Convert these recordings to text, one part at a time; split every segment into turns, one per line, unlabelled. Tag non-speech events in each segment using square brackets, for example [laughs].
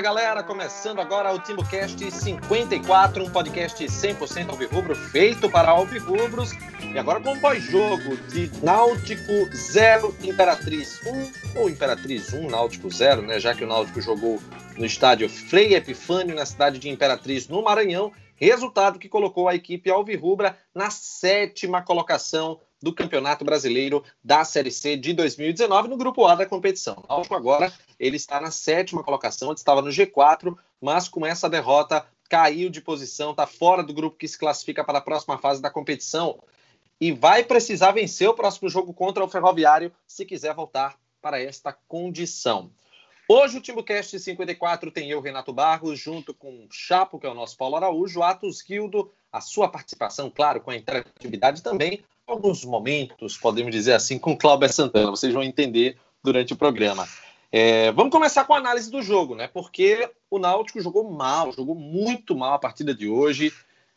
Fala galera, começando agora o TimbuCast 54, um podcast 100% alvirrubro, feito para alvirrubros. E agora com um pós-jogo de Náutico 0, Imperatriz 1, ou Imperatriz 1, Náutico 0, né? Já que o Náutico jogou no estádio Frei Epifânio, na cidade de Imperatriz, no Maranhão. Resultado que colocou a equipe alvirrubra na sétima colocação do Campeonato Brasileiro da Série C de 2019 no grupo A da competição. Náutico agora ele está na sétima colocação, ele estava no G4, mas com essa derrota caiu de posição, está fora do grupo que se classifica para a próxima fase da competição e vai precisar vencer o próximo jogo contra o Ferroviário se quiser voltar para esta condição. Hoje o TimbuCast 54 tem eu, Renato Barros, junto com o Chapo, que é o nosso Paulo Araújo, Atos Guildo, a sua participação, claro, com a interatividade também, alguns momentos, podemos dizer assim, com Cláudio Santana. Vocês vão entender durante o programa. É, vamos começar com a análise do jogo, né? Porque o Náutico jogou mal, jogou muito mal a partida de hoje.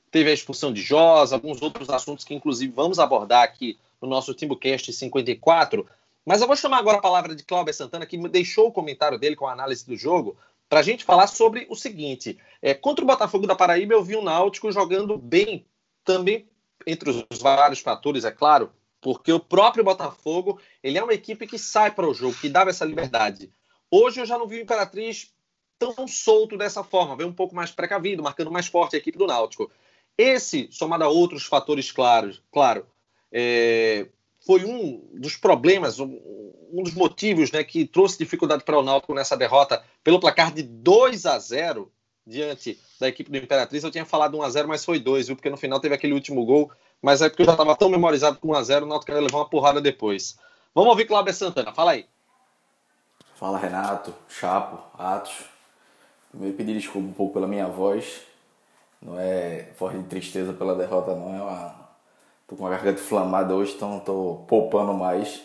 Teve a expulsão de Josa, alguns outros assuntos que, inclusive, vamos abordar aqui no nosso TimbuCast 54. Mas eu vou chamar agora a palavra de Cláudio Santana, que deixou o comentário dele com a análise do jogo, para a gente falar sobre o seguinte: é, contra o Botafogo da Paraíba, eu vi o Náutico jogando bem, também entre os vários fatores, é claro, porque o próprio Botafogo ele é uma equipe que sai para o jogo, que dava essa liberdade. Hoje eu já não vi o Imperatriz tão solto dessa forma, veio um pouco mais precavido, marcando mais forte a equipe do Náutico. Esse, somado a outros fatores claros, claro, é, foi um dos problemas, um, um dos motivos né, que trouxe dificuldade para o Náutico nessa derrota pelo placar de 2 a 0 diante da equipe do Imperatriz. Eu tinha falado 1x0, mas foi 2, viu? Porque no final teve aquele último gol. Mas é porque eu já estava tão memorizado com 1x0, o Náutico levar uma porrada depois. Vamos ouvir Cláudio Santana, fala aí.
Fala Renato, Chapo, Atos. Primeiro pedir desculpa um pouco pela minha voz. Não é forte de tristeza pela derrota, não. É uma... Tô com a garganta inflamada hoje, então tô poupando mais.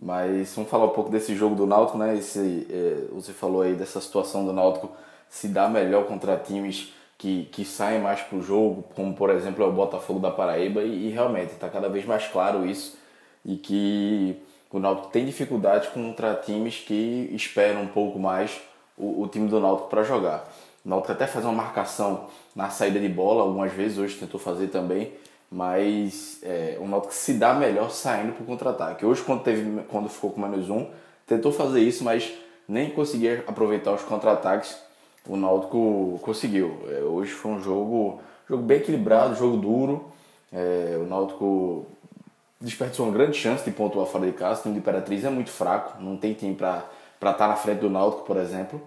Mas vamos falar um pouco desse jogo do Náutico, né? Esse, é, você falou aí dessa situação do Náutico se dá melhor contra times que, que saem mais para o jogo, como por exemplo é o Botafogo da Paraíba, e, e realmente está cada vez mais claro isso, e que o Náutico tem dificuldade contra times que esperam um pouco mais o, o time do Náutico para jogar. O Náutico até faz uma marcação na saída de bola, algumas vezes, hoje tentou fazer também, mas é, o Náutico se dá melhor saindo para o contra-ataque. Hoje, quando, teve, quando ficou com menos um, tentou fazer isso, mas nem conseguia aproveitar os contra-ataques o Náutico conseguiu. É, hoje foi um jogo, jogo bem equilibrado, jogo duro. É, o Náutico desperdiçou uma grande chance de pontuar fora de casa. O time de Imperatriz é muito fraco, não tem time para estar tá na frente do Náutico, por exemplo,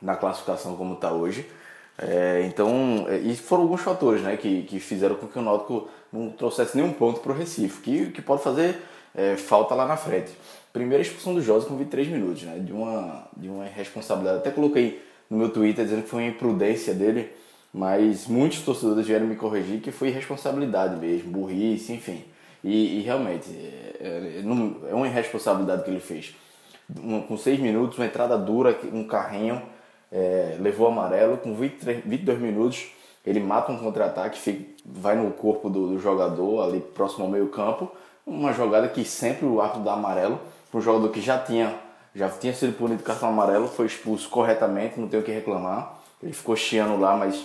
na classificação como está hoje. É, então, é, e foram alguns fatores né, que, que fizeram com que o Náutico não trouxesse nenhum ponto para o Recife, que, que pode fazer é, falta lá na frente. Primeira expulsão do José com 23 minutos, né, de, uma, de uma responsabilidade. Até coloquei no meu Twitter dizendo que foi uma imprudência dele, mas muitos torcedores vieram me corrigir que foi irresponsabilidade mesmo, burrice, enfim. E, e realmente, é, é, é, uma irresponsabilidade que ele fez. Um, com seis minutos, uma entrada dura, um carrinho, é, levou amarelo, com 23, 22 minutos ele mata um contra-ataque, vai no corpo do, do, jogador ali próximo ao meio campo, uma jogada que sempre o árbitro dá amarelo, para um jogador que já tinha já tinha sido punido cartão amarelo, foi expulso corretamente, não tenho o que reclamar. Ele ficou chiando lá, mas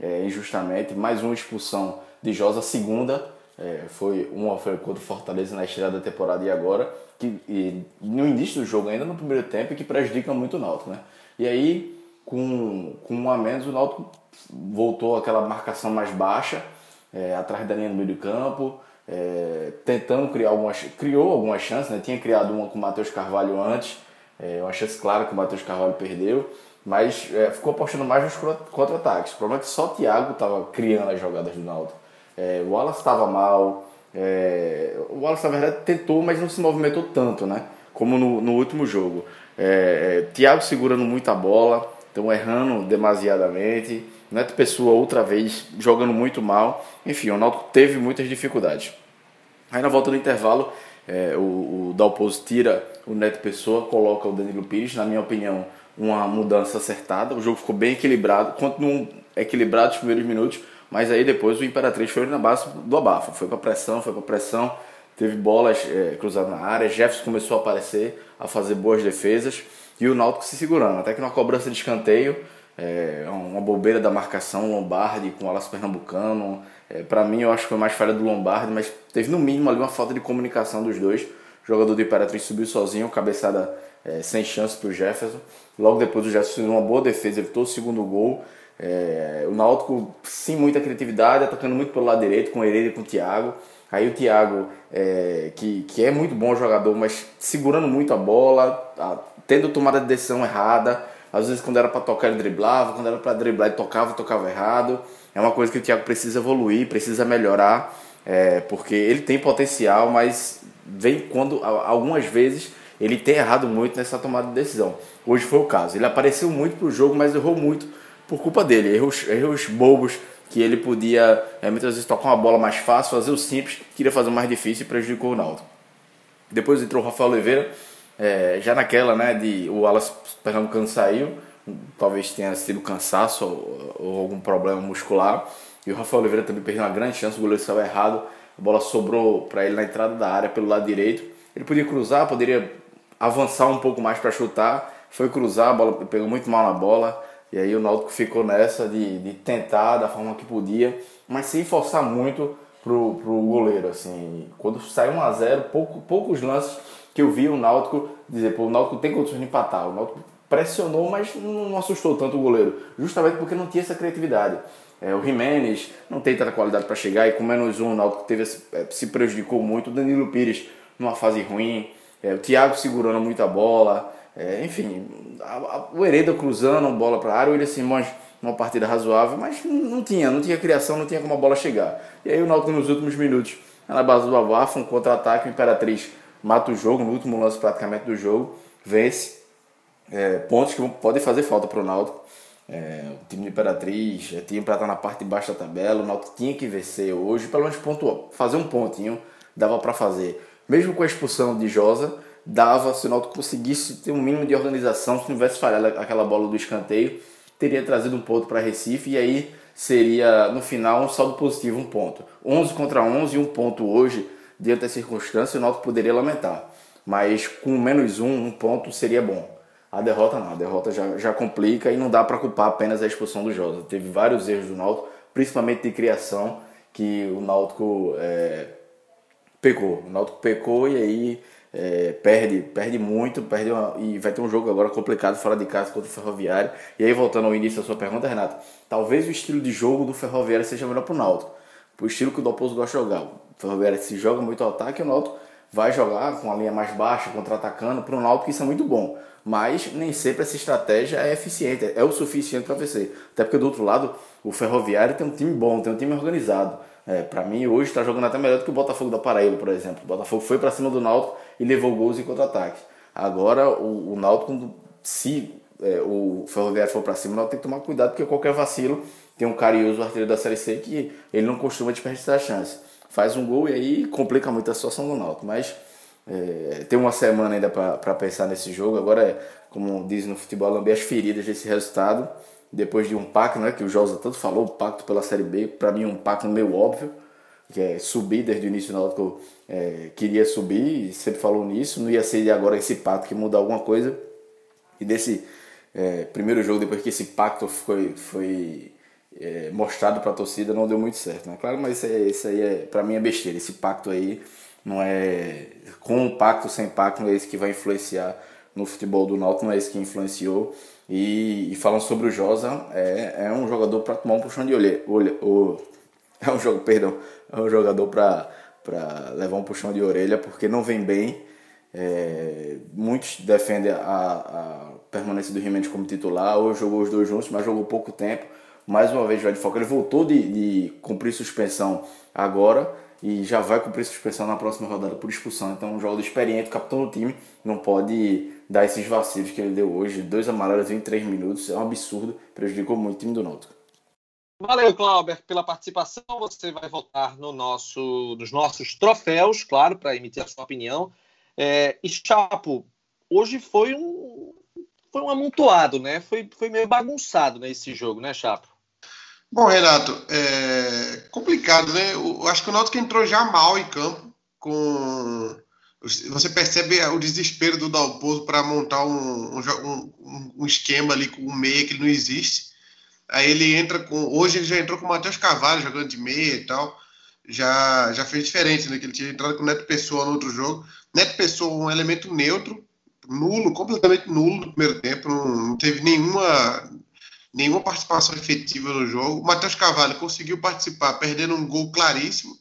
é, injustamente. Mais uma expulsão de Josa, segunda, é, foi uma foi contra o Fortaleza na estreia da temporada e agora, que e, no início do jogo, ainda no primeiro tempo, que prejudica muito o Náutico, né? E aí, com, com um a menos, o Náutico voltou àquela marcação mais baixa, é, atrás da linha do meio do campo, é, tentando criar algumas criou algumas chances, né? Tinha criado uma com o Matheus Carvalho antes, é, uma chance clara que o Matheus Carvalho perdeu, mas é, ficou apostando mais nos contra-ataques. O problema é que só o Thiago estava criando as jogadas do Náutico. É, o Wallace estava mal, é, o Wallace na verdade tentou, mas não se movimentou tanto, né? Como no, no último jogo. É, é, Thiago segurando muita bola, então errando demasiadamente. Neto Pessoa outra vez jogando muito mal. Enfim, o Náutico teve muitas dificuldades. Aí na volta do intervalo, é, o, o Dalpozo tira o Neto Pessoa, coloca o Danilo Pires, na minha opinião, uma mudança acertada. O jogo ficou bem equilibrado, continuou equilibrado os primeiros minutos, mas aí depois o Imperatriz foi na base do abafa, foi para pressão, foi para pressão, teve bolas é, cruzadas na área, Jefferson começou a aparecer, a fazer boas defesas, e o Náutico se segurando. Até que na cobrança de escanteio, é, uma bobeira da marcação, Lombardi com o Alas Pernambucano. É, para mim, eu acho que foi mais falha do Lombardi, mas teve no mínimo ali uma falta de comunicação dos dois. O jogador do Imperatriz subiu sozinho, cabeçada é, sem chance para o Jefferson. Logo depois, o Jefferson fez uma boa defesa, evitou o segundo gol. É, o Náutico, sem muita criatividade, atacando muito pelo lado direito, com o Hereda e com o Thiago. Aí o Thiago, é, que, que é muito bom jogador, mas segurando muito a bola, a, tendo tomada de decisão errada. Às vezes, quando era para tocar, ele driblava, quando era para driblar, ele tocava, tocava errado. É uma coisa que o Thiago precisa evoluir, precisa melhorar, é, porque ele tem potencial, mas vem quando algumas vezes ele tem errado muito nessa tomada de decisão. Hoje foi o caso. Ele apareceu muito pro jogo, mas errou muito por culpa dele. Erros, erros bobos que ele podia é, muitas vezes tocar uma bola mais fácil, fazer o simples, queria fazer o mais difícil e prejudicou o Naldo. Depois entrou o Rafael Oliveira, é, já naquela, né, de o Alas Pernambucano saiu, talvez tenha sido cansaço ou, ou, algum problema muscular, e o Rafael Oliveira também perdeu uma grande chance, o goleiro saiu errado, a bola sobrou para ele na entrada da área pelo lado direito, ele podia cruzar, poderia avançar um pouco mais para chutar, foi cruzar, a bola pegou muito mal na bola, e aí o Náutico ficou nessa de, de tentar da forma que podia, mas sem forçar muito pro, pro goleiro, assim. Quando saiu 1 a 0 pouco, poucos lances que eu vi o Náutico dizer, pô, o Náutico tem condições de empatar. O Náutico pressionou, mas não assustou tanto o goleiro, justamente porque não tinha essa criatividade. É, o Jimenez não tem tanta qualidade para chegar e com menos um o Náutico teve, é, se prejudicou muito. O Danilo Pires numa fase ruim, é, o Thiago segurando muita bola. É, enfim, a, a, o Hereda cruzando bola para a área, o William Simões uma partida razoável, mas não tinha, não tinha criação, não tinha como a bola chegar. E aí o Náutico nos últimos minutos, na base do Abafa, um contra-ataque, o Imperatriz mata o jogo, no último lance praticamente do jogo, vence. É, pontos que podem fazer falta para o Náutico. É, o time do Imperatriz é para estar na parte de baixo da tabela, o Náutico tinha que vencer hoje, pelo menos pontuar, fazer um pontinho, dava para fazer. Mesmo com a expulsão de Josa, dava, se o Náutico conseguisse ter um mínimo de organização, se não tivesse falhado aquela bola do escanteio, teria trazido um ponto para Recife e aí seria no final um saldo positivo, um ponto. 11 contra 11, um ponto hoje, diante da circunstância, o Náutico poderia lamentar. Mas com menos um, um ponto seria bom. A derrota não, a derrota já, já complica e não dá para culpar apenas a expulsão do Jota. Teve vários erros do Náutico, principalmente de criação, que o Náutico é, pecou. O Náutico pecou e aí é, perde, perde muito, perde uma, e vai ter um jogo agora complicado fora de casa contra o Ferroviário. E aí, voltando ao início da sua pergunta, Renato, talvez o estilo de jogo do Ferroviário seja melhor para o Náutico, o estilo que o Dalpozo gosta de jogar. O Ferroviário se joga muito ao ataque e o Náutico vai jogar com a linha mais baixa, contra-atacando. Para o Náutico isso é muito bom, mas nem sempre essa estratégia é eficiente, é o suficiente para vencer. Até porque do outro lado, o Ferroviário tem um time bom, tem um time organizado. É, para mim, hoje está jogando até melhor do que o Botafogo da Paraíba, por exemplo. O Botafogo foi para cima do Náutico e levou gols em contra-ataques. Agora, o, o Náutico, se é, o Ferroviário for para cima, o Náutico tem que tomar cuidado, porque qualquer vacilo tem um carioso artilheiro da Série C que ele não costuma desperdiçar a chance. Faz um gol e aí complica muito a situação do Náutico. Mas é, tem uma semana ainda para pensar nesse jogo. Agora, é, como diz no futebol, lamber as feridas desse resultado depois de um pacto, né, que o Josa tanto falou, o pacto pela Série B, para mim um pacto meio óbvio, que é subir desde o início do Náutico, é, queria subir, e sempre falou nisso, não ia ser agora esse pacto que muda alguma coisa, e desse é, primeiro jogo, depois que esse pacto foi, foi é, mostrado para a torcida, não deu muito certo, né? Claro, mas isso, é, isso aí, é, para mim, é besteira, esse pacto aí não é, com o pacto, sem pacto, não é isso que vai influenciar no futebol do Náutico, não é isso que influenciou, e, e falando sobre o Josa, é, é um jogador para tomar um puxão de orelha. O, é um jogo, [laughs] perdão, é um jogador para levar um puxão de orelha porque não vem bem. É, muitos defendem a, a permanência do Jimenez como titular. Hoje jogou os dois juntos, mas jogou pouco tempo. Mais uma vez vai de foco. Ele voltou de, de cumprir suspensão agora e já vai cumprir suspensão na próxima rodada por expulsão. Então, um jogador experiente, capitão do time, não pode dar esses vacilos que ele deu hoje. Dois amarelos em três minutos, é um absurdo, prejudicou muito o time do Náutico.
Valeu, Clauber, pela participação. Você vai votar no nosso, nos nossos troféus, claro, para emitir a sua opinião. É, e Chapo, hoje foi um foi um amontoado, né? Foi, foi meio bagunçado né, esse jogo, né, Chapo?
Bom, Renato, é complicado, né? Eu acho que o Náutico entrou já mal em campo, com você percebe o desespero do Dalpozo para montar um, um, um, esquema ali com um meia que não existe. Aí ele entra com. Hoje ele já entrou com o Matheus Carvalho jogando de meia e tal. Já, já fez diferente, né? Que ele tinha entrado com o Neto Pessoa no outro jogo. Neto Pessoa, um elemento neutro, nulo, completamente nulo no primeiro tempo. Não, não teve nenhuma, nenhuma participação efetiva no jogo. Matheus Carvalho conseguiu participar, perdendo um gol claríssimo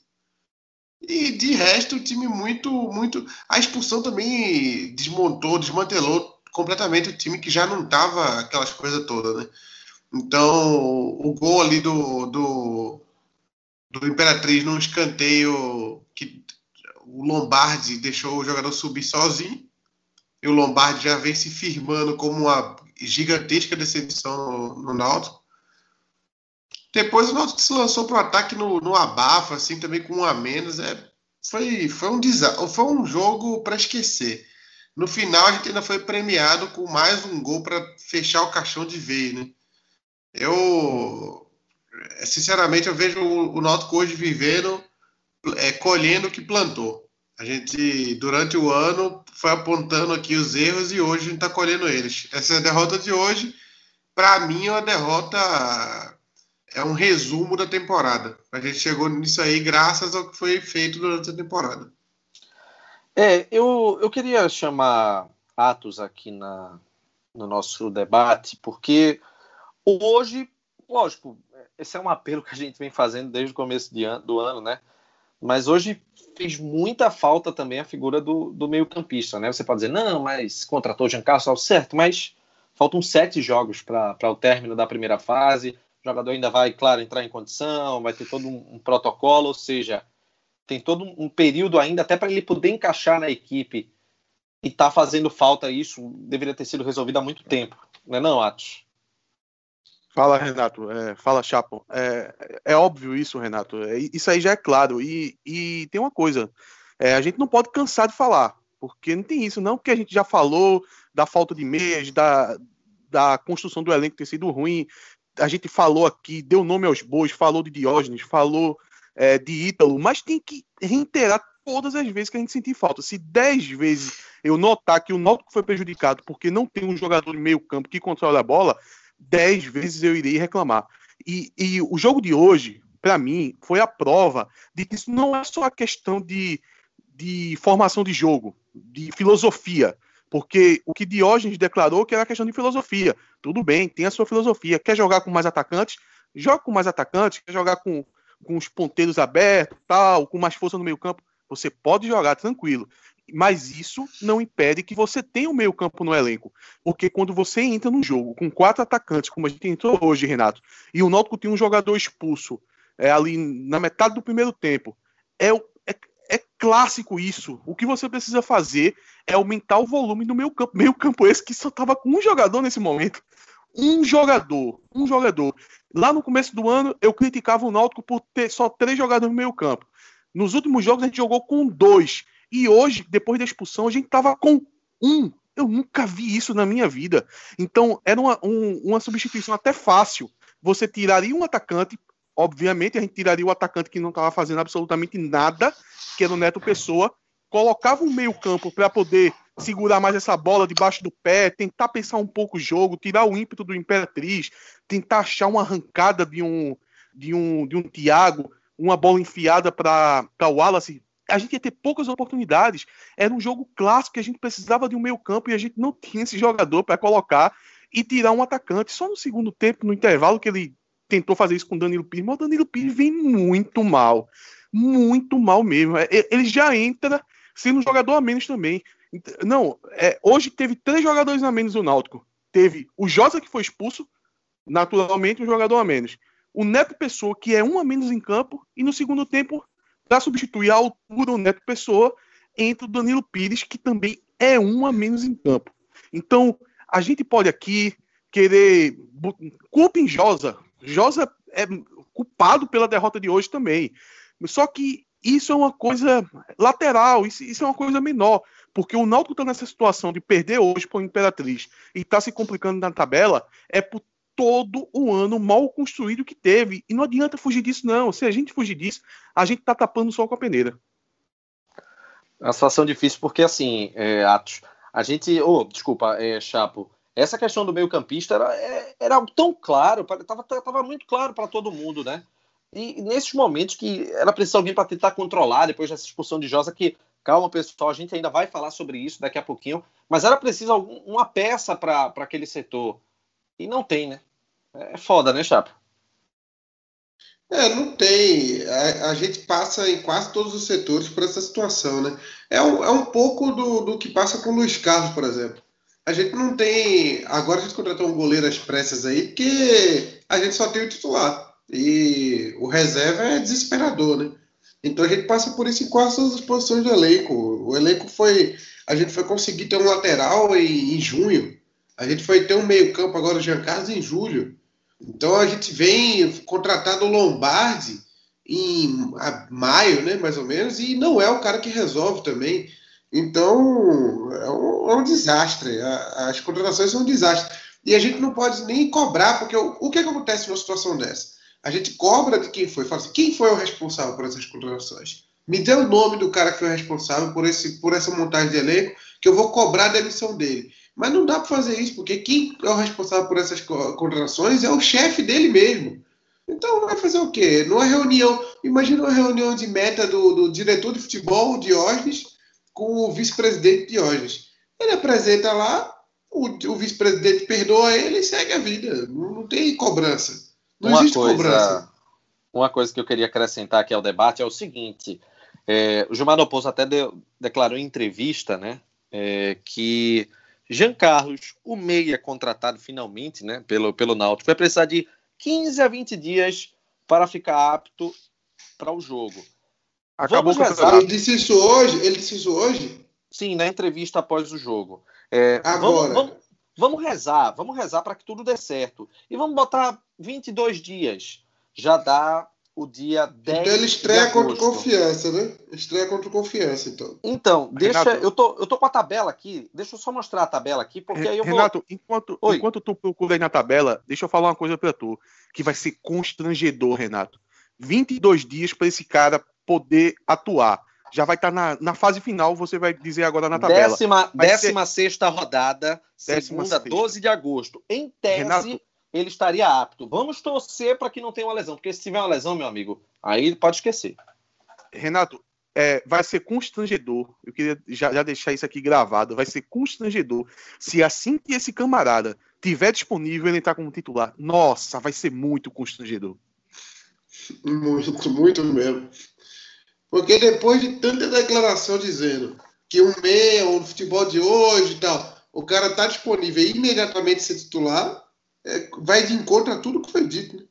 e de resto, o time muito, muito. A expulsão também desmontou, desmantelou completamente o time que já não tava aquelas coisas todas, né? Então, o gol ali do, do, do Imperatriz num escanteio que o Lombardi deixou o jogador subir sozinho. E o Lombardi já vem se firmando como uma gigantesca decepção no, no Náutico. Depois o Náutico se lançou para o ataque no, no abafa, assim, também com um a menos. É, foi, foi, um, foi um jogo para esquecer. No final, a gente ainda foi premiado com mais um gol para fechar o caixão de vez, né? Eu, sinceramente, eu vejo o, o Náutico hoje vivendo, é, colhendo o que plantou. A gente, durante o ano, foi apontando aqui os erros e hoje a gente está colhendo eles. Essa derrota de hoje, para mim, é uma derrota é um resumo da temporada. A gente chegou nisso aí graças ao que foi feito durante a temporada.
É, eu, eu queria chamar Atos aqui na, no nosso debate, porque hoje, lógico, esse é um apelo que a gente vem fazendo desde o começo do ano, né? Mas hoje fez muita falta também a figura do, do meio-campista, né? Você pode dizer, não, mas contratou o Giancarlo, certo, mas faltam sete jogos para o término da primeira fase o jogador ainda vai, claro, entrar em condição, vai ter todo um, um protocolo, ou seja, tem todo um período ainda até para ele poder encaixar na equipe e tá fazendo falta isso, deveria ter sido resolvido há muito tempo, não é não, Atos?
Fala, Renato. É, fala, Chapo. É, é óbvio isso, Renato. É, isso aí já é claro. E, e tem uma coisa: é, a gente não pode cansar de falar, porque não tem isso, não, porque a gente já falou da falta de meias, da, da construção do elenco ter sido ruim, a gente falou aqui, deu nome aos bois, falou de Diógenes, falou é, de Ítalo, mas tem que reiterar todas as vezes que a gente sentir falta. Se dez vezes eu notar que o Náutico foi prejudicado porque não tem um jogador de meio campo que controla a bola, dez vezes eu irei reclamar. E, e o jogo de hoje, para mim, foi a prova de que isso não é só a questão de, de formação de jogo, de filosofia. Porque o que Diógenes declarou que era questão de filosofia. Tudo bem, tem a sua filosofia. Quer jogar com mais atacantes? Joga com mais atacantes. Quer jogar com, com os ponteiros abertos, tal, com mais força no meio campo? Você pode jogar tranquilo. Mas isso não impede que você tenha o meio campo no elenco. Porque quando você entra num jogo com quatro atacantes, como a gente entrou hoje, Renato, e o Náutico tem um jogador expulso é, ali na metade do primeiro tempo, é, é, é clássico isso. O que você precisa fazer é aumentar o volume do meio campo. Meio campo esse que só tava com um jogador nesse momento. Um jogador. Um jogador. Lá no começo do ano, eu criticava o Náutico por ter só três jogadores no meio campo. Nos últimos jogos, a gente jogou com dois. E hoje, depois da expulsão, a gente tava com um. Eu nunca vi isso na minha vida. Então, era uma, um, uma substituição até fácil. Você tiraria um atacante, obviamente, a gente tiraria o atacante que não estava fazendo absolutamente nada, que era o Neto Pessoa, colocava um meio-campo para poder segurar mais essa bola debaixo do pé, tentar pensar um pouco o jogo, tirar o ímpeto do Imperatriz, tentar achar uma arrancada de um de um de um Thiago, uma bola enfiada para o Wallace. A gente ia ter poucas oportunidades. Era um jogo clássico que a gente precisava de um meio-campo e a gente não tinha esse jogador para colocar e tirar um atacante. Só no segundo tempo, no intervalo, que ele tentou fazer isso com o Danilo Pires, mas o Danilo Pires vem muito mal. Muito mal mesmo. É, ele já entra sendo um jogador a menos também. Não, é, hoje teve três jogadores a menos no Náutico. Teve o Josa que foi expulso, naturalmente um jogador a menos. O Neto Pessoa, que é um a menos em campo, e no segundo tempo, para substituir a altura do Neto Pessoa, entra o Danilo Pires, que também é um a menos em campo. Então, a gente pode aqui querer culpa em Josa. Josa é culpado pela derrota de hoje também. Só que isso é uma coisa lateral, isso, isso é uma coisa menor, porque o Náutico está nessa situação de perder hoje para o Imperatriz e está se complicando na tabela, é por todo o ano mal construído que teve. E não adianta fugir disso, não. Se a gente fugir disso, a gente está tapando o sol com a peneira.
É uma situação difícil porque, assim, é, Atos, a gente. Oh, desculpa, é, Chapo. Essa questão do meio-campista era, é, era tão claro, estava tava muito claro para todo mundo, né? E nesses momentos que era preciso alguém para tentar controlar, depois dessa expulsão de Josa, que, calma pessoal, a gente ainda vai falar sobre isso daqui a pouquinho, mas era preciso algum, uma peça para aquele setor. E não tem, né? É foda, né, Chapo?
É, não tem. A, a, gente passa em quase todos os setores por essa situação, né? É um, é um pouco do, do que passa com o Luiz Carlos, por exemplo. A gente não tem. Agora a gente contratou um goleiro às pressas aí, porque a gente só tem o titular. E o reserva é desesperador, né? Então a gente passa por isso em quase todas as posições do elenco. O elenco foi. A gente foi conseguir ter um lateral em, em junho. A gente foi ter um meio-campo agora, o Jean Carlos, em julho. Então a gente vem contratado o Lombardi em maio, né, mais ou menos, e não é o cara que resolve também. Então é um, é um desastre. as contratações são um desastre. E a gente não pode nem cobrar, porque o, o que, é que acontece numa situação dessa? A gente cobra de quem foi. Fala assim, quem foi o responsável por essas contratações? Me dê o nome do cara que foi responsável por, esse, por essa montagem de elenco, que eu vou cobrar a demissão dele. Mas não dá para fazer isso, porque quem é o responsável por essas contratações é o chefe dele mesmo. Então vai fazer o quê? Numa reunião, imagina uma reunião de meta do, do diretor de futebol, Diógenes, com o vice-presidente Diógenes. Ele apresenta lá, o, o vice-presidente perdoa ele e segue a vida. Não, não tem cobrança. Não
uma existe coisa, cobrança. Uma coisa que eu queria acrescentar aqui ao debate é o seguinte: é, o Gilmar Dalpozo até deu, declarou em entrevista né, é, que Jean Carlos, o meia contratado finalmente né, pelo, pelo Náutico, vai precisar de 15 a 20 dias para ficar apto para o jogo.
Acabou com rezar... Ele disse isso hoje? Ele disse isso hoje?
Sim, na entrevista após o jogo. É, Agora. Vamos, vamos, vamos rezar, vamos rezar para que tudo dê certo. E vamos botar 22 dias. Já dá o dia 10
Então ele estreia contra confiança, né? Estreia contra confiança, então.
Então, deixa. Renato, eu, tô, eu tô com a tabela aqui. Deixa eu só mostrar a tabela aqui, porque aí eu
Renato, vou. enquanto, enquanto tu procura aí na tabela, deixa eu falar uma coisa para tu, que vai ser constrangedor, Renato. 22 dias para esse cara poder atuar. Já vai estar tá na, na fase final, você vai dizer agora na tabela.
Décima, décima ser... sexta rodada, décima segunda, sexta. 12 de agosto. Em tese, Renato, ele estaria apto. Vamos torcer para que não tenha uma lesão, porque se tiver uma lesão, meu amigo, aí pode esquecer.
Renato, é, vai ser constrangedor. Eu queria já, já, deixar isso aqui gravado. Vai ser constrangedor se assim que esse camarada tiver disponível ele entrar como titular. Nossa, vai ser muito constrangedor.
Muito, muito mesmo. Porque depois de tanta declaração dizendo que um meia, o futebol de hoje e tal, o cara tá disponível imediatamente ser titular, é, vai de encontro a tudo que foi dito. Né?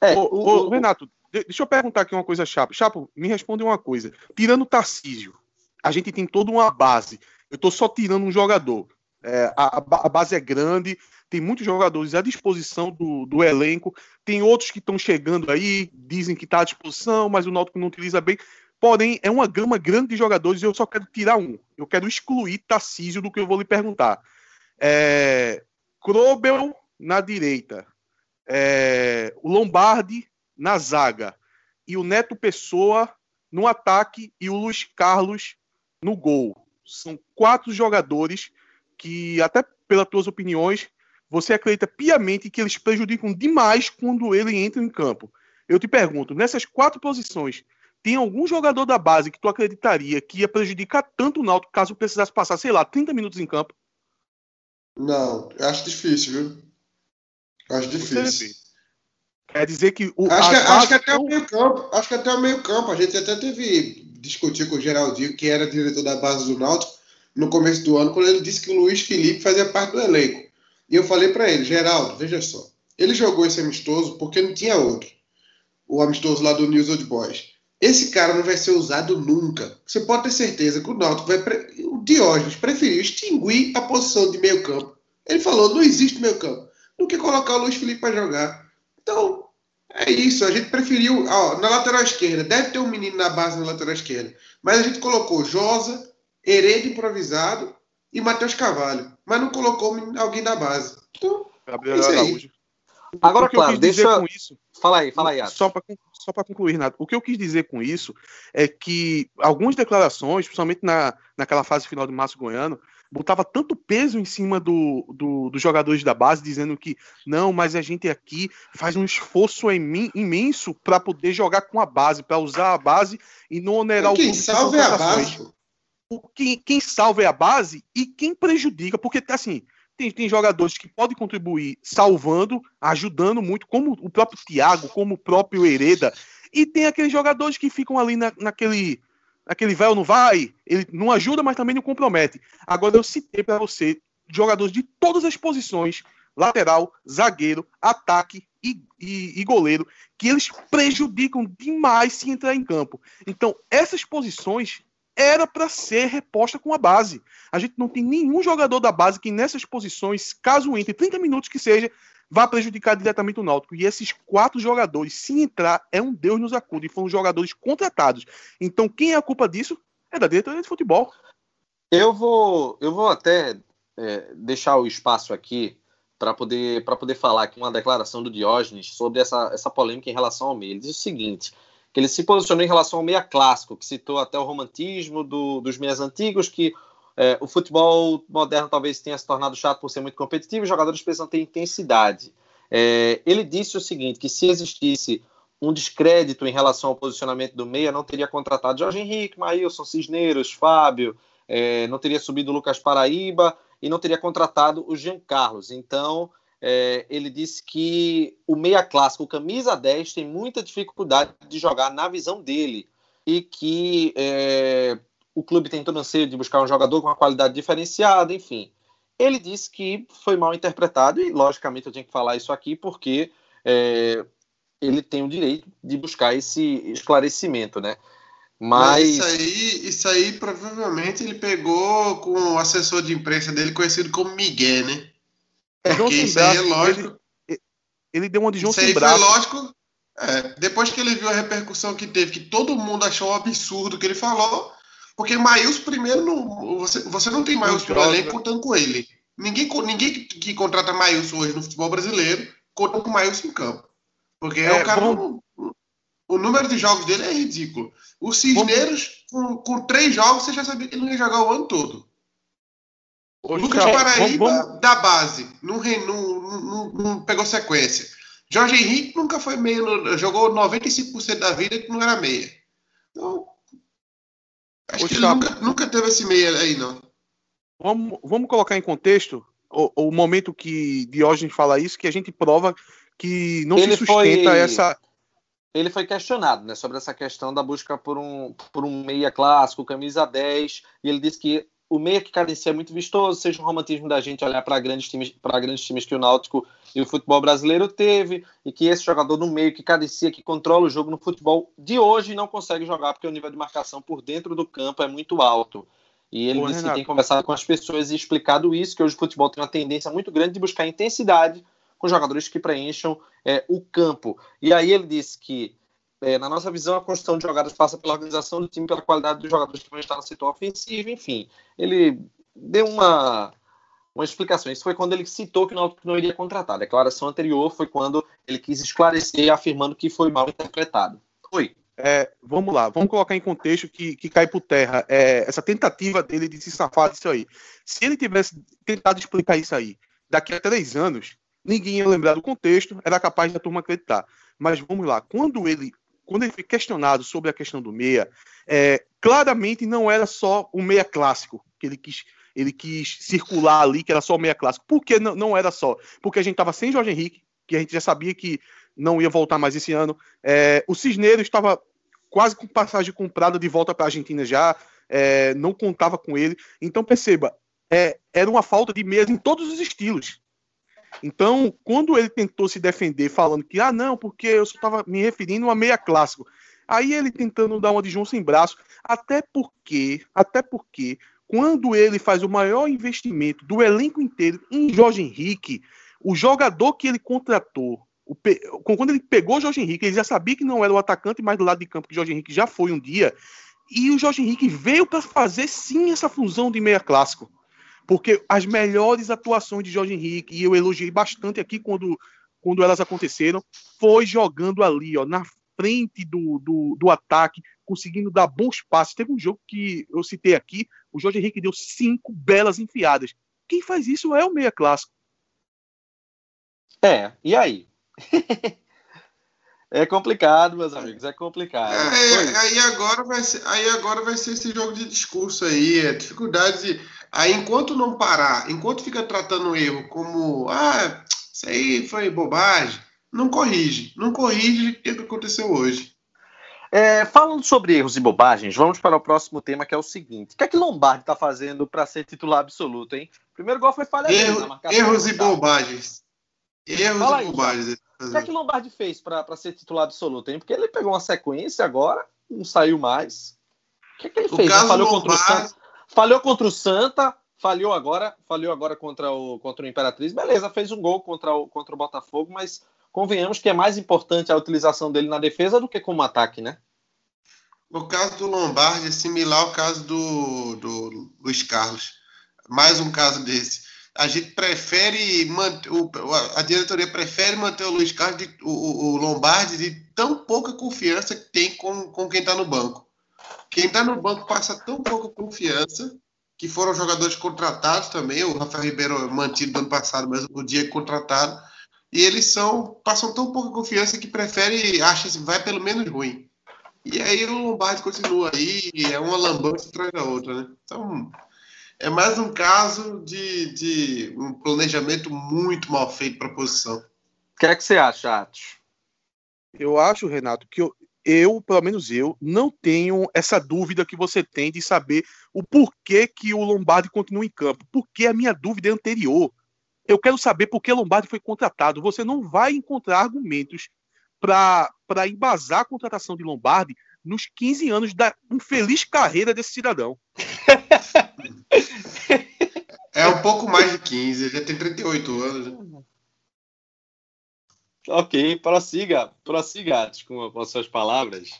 É, ô, o, o, Renato, deixa eu perguntar aqui uma coisa, Chapo. Chapo, me responde uma coisa. Tirando o Tarcísio, a gente tem toda uma base. Eu estou só tirando um jogador. É, a, a, base é grande, tem muitos jogadores à disposição do, do elenco, tem outros que estão chegando aí, dizem que está à disposição, mas o Náutico não utiliza bem. Porém, é uma gama grande de jogadores e eu só quero tirar um. Eu quero excluir Tarcísio do que eu vou lhe perguntar. É, Krobel na direita, é, o Lombardi na zaga e o Neto Pessoa no ataque e o Luiz Carlos no gol. São quatro jogadores que, até pelas tuas opiniões, você acredita piamente que eles prejudicam demais quando ele entra em campo. Eu te pergunto, nessas quatro posições, tem algum jogador da base que tu acreditaria que ia prejudicar tanto o Náutico caso precisasse passar, sei lá, 30 minutos em campo?
Não, eu acho difícil, viu? Acho difícil.
Quer dizer que
o. Acho que, acho que até o meio campo. Acho que até o meio campo. A gente até teve discutir com o Geraldinho, que era diretor da base do Náutico, no começo do ano, quando ele disse que o Luiz Felipe fazia parte do elenco. E eu falei para ele, Geraldo, veja só. Ele jogou esse amistoso porque não tinha outro. O amistoso lá do News Old Boys. Esse cara não vai ser usado nunca. Você pode ter certeza que o Náutico vai. Pre... O Diógenes preferiu extinguir a posição de meio campo. Ele falou: não existe meio campo. Do que colocar o Luiz Felipe para jogar. Então, é isso. A gente preferiu. Ó, na lateral esquerda, deve ter um menino na base na lateral esquerda. Mas a gente colocou Josa, Heredo improvisado e Matheus Cavalho. Mas não colocou alguém da base. Então,
Gabriel é Araújo. Agora, claro, deixa. Isso, fala aí, fala aí.
Só para só concluir, Renato, o que eu quis dizer com isso é que algumas declarações, principalmente na, naquela fase final do Márcio Goiano, botava tanto peso em cima do, do, dos jogadores da base, dizendo que não, mas a gente aqui faz um esforço imenso para poder jogar com a base, para usar a base e não onerar
o Quem salva é a base.
Quem, quem salva é a base e quem prejudica, porque assim. Tem, tem, jogadores que podem contribuir salvando, ajudando muito, como o próprio Thiago, como o próprio Hereda. E tem aqueles jogadores que ficam ali na, naquele aquele véu não vai, ele não ajuda, mas também não compromete. Agora eu citei para você jogadores de todas as posições, lateral, zagueiro, ataque e, e, e, goleiro, que eles prejudicam demais se entrar em campo. Então, essas posições era para ser reposta com a base. A gente não tem nenhum jogador da base que nessas posições, caso entre 30 minutos que seja, vá prejudicar diretamente o Náutico. E esses quatro jogadores, se entrar, é um Deus nos acude. Foram jogadores contratados. Então, quem é a culpa disso? É da diretoria de futebol.
Eu vou, eu vou até é, deixar o espaço aqui para poder, poder falar aqui uma declaração do Diógenes sobre essa, essa polêmica em relação ao meia. Ele diz o seguinte: que ele se posicionou em relação ao meia clássico, que citou até o romantismo do, dos meias antigos, que é, o futebol moderno talvez tenha se tornado chato por ser muito competitivo, os jogadores precisam ter intensidade. É, ele disse o seguinte: que se existisse um descrédito em relação ao posicionamento do meia, não teria contratado Jorge Henrique, Maílson, Cisneiros, Fábio, é, não teria subido o Lucas Paraíba e não teria contratado o Jean Carlos. Então, é, ele disse que o meia clássico, o camisa 10, tem muita dificuldade de jogar na visão dele e que é, o clube tem todo anseio de buscar um jogador com uma qualidade diferenciada, enfim. Ele disse que foi mal interpretado, e logicamente eu tenho que falar isso aqui, porque é, ele tem o direito de buscar esse esclarecimento, né? Mas...
Isso aí, isso aí provavelmente ele pegou com o assessor de imprensa dele, conhecido como Miguel, né?
É, Porque isso aí é lógico. Ele, ele deu uma de João Isso aí foi
lógico. É, depois que ele viu a repercussão que teve, que todo mundo achou um absurdo o que ele falou, porque Maílson, primeiro, não, você, você não tem Maílson no elenco contando com ele. Ninguém, ninguém que, que contrata Maílson hoje no futebol brasileiro conta com Maílson em campo. Porque é, o cara. Não, o número de jogos dele é ridículo. O Cisneiros, com, com, três jogos, você já sabia que ele não ia jogar o ano todo. Hoje, Lucas Paraíba, vamos, vamos... da base, não, não, não, não, pegou sequência. Jorge Henrique nunca foi meio. Jogou 95% da vida que não era meia. Então, Acho que ele nunca, nunca, teve esse meia aí, não.
Vamos, vamos colocar em contexto o, o, momento que Diógenes fala isso, que a gente prova que não ele se sustenta
foi,
essa.
Ele foi questionado né, sobre essa questão da busca por um, por um meia clássico, camisa 10, e ele disse que o meia que cadencia é muito vistoso, seja um romantismo da gente olhar para grandes times, para grandes times que o Náutico e o futebol brasileiro teve, e que esse jogador no meio que cadencia, que controla o jogo no futebol de hoje não consegue jogar porque o nível de marcação por dentro do campo é muito alto. E ele Pô, disse Renato. que tem conversado com as pessoas e explicado isso, que hoje o futebol tem uma tendência muito grande de buscar intensidade com jogadores que preencham é, o campo. E aí ele disse que é, na nossa visão, a construção de jogadas passa pela organização do time, pela qualidade dos jogadores que vão estar no setor ofensivo, enfim. Ele deu uma, uma explicação. Isso foi quando ele citou que o Náutico não iria contratar. A declaração anterior foi quando ele quis esclarecer, afirmando que foi mal interpretado. Foi.
É, vamos lá, vamos colocar em contexto que, que cai por terra é, essa tentativa dele de se safar disso aí. Se ele tivesse tentado explicar isso aí daqui a três anos, ninguém ia lembrar do contexto, era capaz da turma acreditar. Mas vamos lá, quando ele quando ele foi questionado sobre a questão do meia, é, claramente não era só o meia clássico que ele quis, ele quis circular ali, que era só o meia clássico. Por que não, não era só? Porque a gente estava sem Jorge Henrique, que a gente já sabia que não ia voltar mais esse ano. É, o Cisneiro estava quase com passagem comprada de volta para a Argentina já, é, não contava com ele. Então perceba, é, era uma falta de meias em todos os estilos. Então, quando ele tentou se defender falando que, ah, não, porque eu só estava me referindo a meia clássico. Aí ele tentando dar uma de João sem braço, até porque, até porque, quando ele faz o maior investimento do elenco inteiro em Jorge Henrique, o jogador que ele contratou, quando ele pegou o Jorge Henrique, ele já sabia que não era o atacante mais do lado de campo que o Jorge Henrique já foi um dia, e o Jorge Henrique veio para fazer sim essa fusão de meia clássico. Porque as melhores atuações de Jorge Henrique, e eu elogiei bastante aqui quando, quando elas aconteceram, foi jogando ali, ó, na frente do, do, do ataque, conseguindo dar bons passes. Teve um jogo que eu citei aqui, o Jorge Henrique deu cinco belas enfiadas. Quem faz isso é o meia clássico.
É, e aí? [laughs] é complicado, meus amigos, é complicado.
É, aí, agora vai ser, aí agora vai ser esse jogo de discurso aí, a dificuldade de, aí enquanto não parar, enquanto fica tratando o erro como, ah, isso aí foi bobagem, não corrige, não corrige o que aconteceu hoje.
É, falando sobre erros e bobagens, vamos para o próximo tema que é o seguinte: o que é que Lombardi está fazendo para ser titular absoluto, hein? Primeiro gol foi falha
Erro, Erros e bobagens. Erros Fala e aí, bobagens.
O que é que Lombardi fez para ser titular absoluto, hein? Porque ele pegou uma sequência agora, não saiu mais. O que é que ele o fez? Falhou, Lombardi... contra o Santa, falhou contra o Santa, falhou agora, falhou agora contra o, contra o Imperatriz. Beleza, fez um gol contra o, contra o Botafogo, mas convenhamos que é mais importante a utilização dele na defesa do que como ataque, né?
O caso do Lombardi é similar ao caso do, do Luiz Carlos. Mais um caso desse. A gente prefere manter, a diretoria prefere manter o Luiz Carlos, de, o, o, Lombardi, de tão pouca confiança que tem com, com quem está no banco. Quem está no banco passa tão pouca confiança que foram jogadores contratados também. O Rafael Ribeiro mantido no ano passado, mas o dia contratado e eles são passam tão pouca confiança que prefere acha que vai pelo menos ruim. E aí o Lombardi continua aí, é uma lambança atrás da outra, né? Então, é mais um caso de, de um planejamento muito mal feito para a posição. O
que é que você acha, Atos?
Eu acho, Renato, que eu, eu, pelo menos eu, não tenho essa dúvida que você tem de saber o porquê que o Lombardi continua em campo. Porque a minha dúvida é anterior. Eu quero saber por que Lombardi foi contratado. Você não vai encontrar argumentos para embasar a contratação de Lombardi nos 15 anos da infeliz carreira desse cidadão. [laughs]
É um pouco mais de 15, ele já tem 38 anos.
Ok, prossiga, prossiga com, com as suas palavras.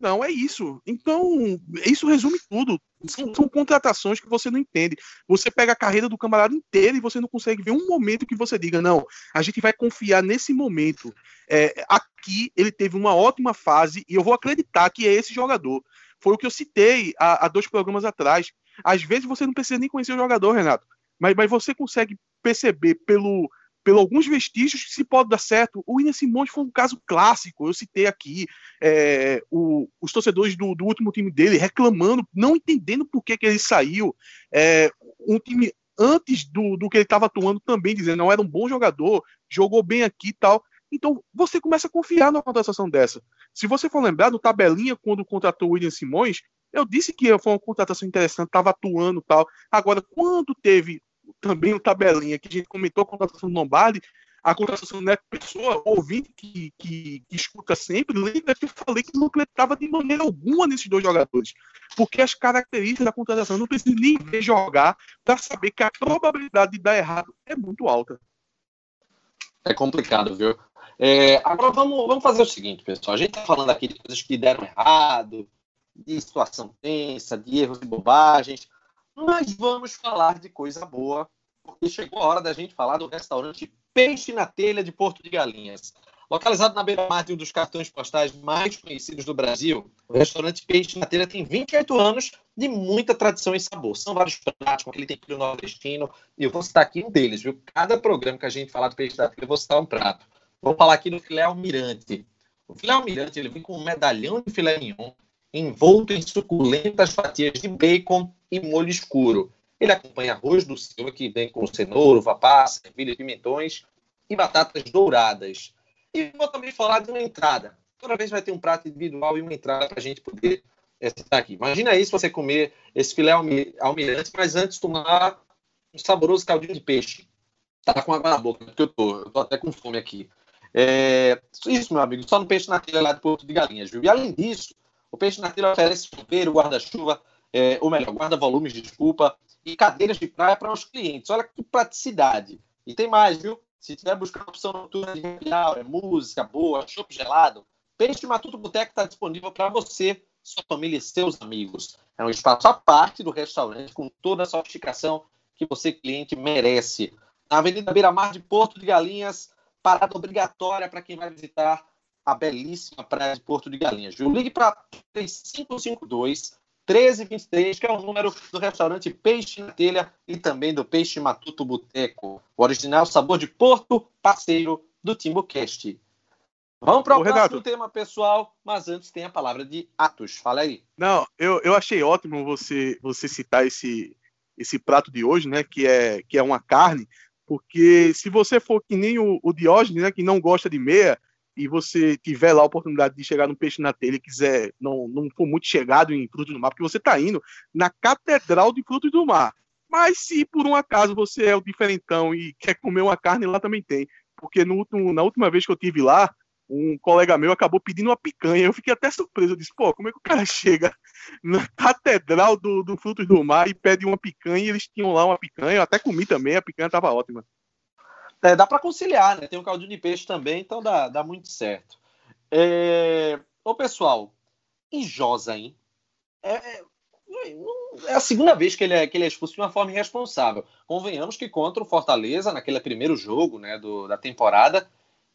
Não, é isso. Então, isso resume tudo. São, são, contratações que você não entende. Você pega a carreira do camarada inteira e você não consegue ver um momento que você diga, não, a gente vai confiar nesse momento. É, aqui ele teve uma ótima fase e eu vou acreditar que é esse jogador. Foi o que eu citei há, há dois programas atrás. Às vezes você não precisa nem conhecer o jogador, Renato, mas, mas você consegue perceber pelo pelo alguns vestígios que se pode dar certo. O William Simões foi um caso clássico, eu citei aqui é, o, os torcedores do, do, último time dele reclamando, não entendendo por que, que ele saiu. É, um time antes do, do que ele estava atuando também, dizendo não era um bom jogador, jogou bem aqui e tal. Então você começa a confiar numa contratação dessa. Se você for lembrar, no tabelinha, quando contratou o William Simões, eu disse que foi uma contratação interessante, estava atuando tal. Agora, quando teve também o tabelinha que a gente comentou a contratação do Lombardi, a contratação da Pessoa, ouvinte que, que, que, escuta sempre, lembra que eu falei que não acreditava de maneira alguma nesses dois jogadores. Porque as características da contratação não precisa nem ver jogar para saber que a probabilidade de dar errado é muito alta.
É complicado, viu? É, agora vamos, vamos fazer o seguinte, pessoal. A gente está falando aqui de coisas que deram errado, de situação tensa, de erros e bobagens. Mas vamos falar de coisa boa, porque chegou a hora da gente falar do restaurante Peixe na Telha de Porto de Galinhas. Localizado na beira-mar de um dos cartões postais mais conhecidos do Brasil, o restaurante Peixe na Telha tem 28 anos de muita tradição e sabor. São vários pratos com aquele tempero nordestino, e eu vou citar aqui um deles, viu? Cada programa que a gente falar do Peixe na Telha, eu vou citar um prato. Vou falar aqui do filé almirante. O filé almirante ele vem com um medalhão de filé mignon, envolto em suculentas fatias de bacon e molho escuro. Ele acompanha arroz do Silva, que vem com cenoura, uva passa, ervilha, pimentões e batatas douradas. E vou também falar de uma entrada. Toda vez vai ter um prato individual e uma entrada para a gente poder estar aqui. Imagina aí se você comer esse filé almirante, mas antes tomar um saboroso caldinho de peixe. Tá com água na boca, porque eu tô, eu tô até com fome aqui. É, isso, meu amigo, só no peixe na telha lá de Porto de Galinhas, viu? E além disso, o peixe na telha oferece chuveiro, guarda-chuva, é, ou melhor, guarda-volumes, desculpa, e cadeiras de praia para os clientes. Olha que praticidade. E tem mais, viu? Se tiver buscando opção noturna de happy música boa, chopp gelado, Peixe Matuto Boteco está disponível para você, sua família e seus amigos. É um espaço à parte do restaurante, com toda a sofisticação que você, cliente, merece. Na Avenida Beira Mar de Porto de Galinhas, parada obrigatória para quem vai visitar a belíssima praia de Porto de Galinhas. Viu? Ligue para 3552 1323, que é o número do restaurante Peixe na Telha e também do Peixe Matuto Boteco, o original sabor de Porto, parceiro do TimbuCast. Vamos para o, o próximo Renato. tema, pessoal, mas antes tem a palavra de Atos. Fala aí.
Não, eu, eu achei ótimo você, você citar esse, esse prato de hoje, né, que é, que é uma carne, porque se você for que nem o, o Diógenes, né, que não gosta de meia, e você tiver lá a oportunidade de chegar no peixe na telha e quiser, não, não for muito chegado em frutos do mar, porque você está indo na catedral de frutos do mar. Mas se por um acaso você é o diferentão e quer comer uma carne, lá também tem. Porque no último, na última vez que eu tive lá, um colega meu acabou pedindo uma picanha. Eu fiquei até surpreso. Eu disse, pô, como é que o cara [laughs] chega na catedral do, do Frutos do Mar e pede uma picanha e eles tinham lá uma picanha? Eu até comi também, a picanha estava ótima.
É, dá para conciliar, né? Tem um caldinho de peixe também, então dá, dá muito certo. É... Ô, pessoal, em Josa, hein? É, é, é, a segunda vez que ele, é, que ele é expulso de uma forma irresponsável. Convenhamos que contra o Fortaleza, naquele primeiro jogo né, do, da temporada,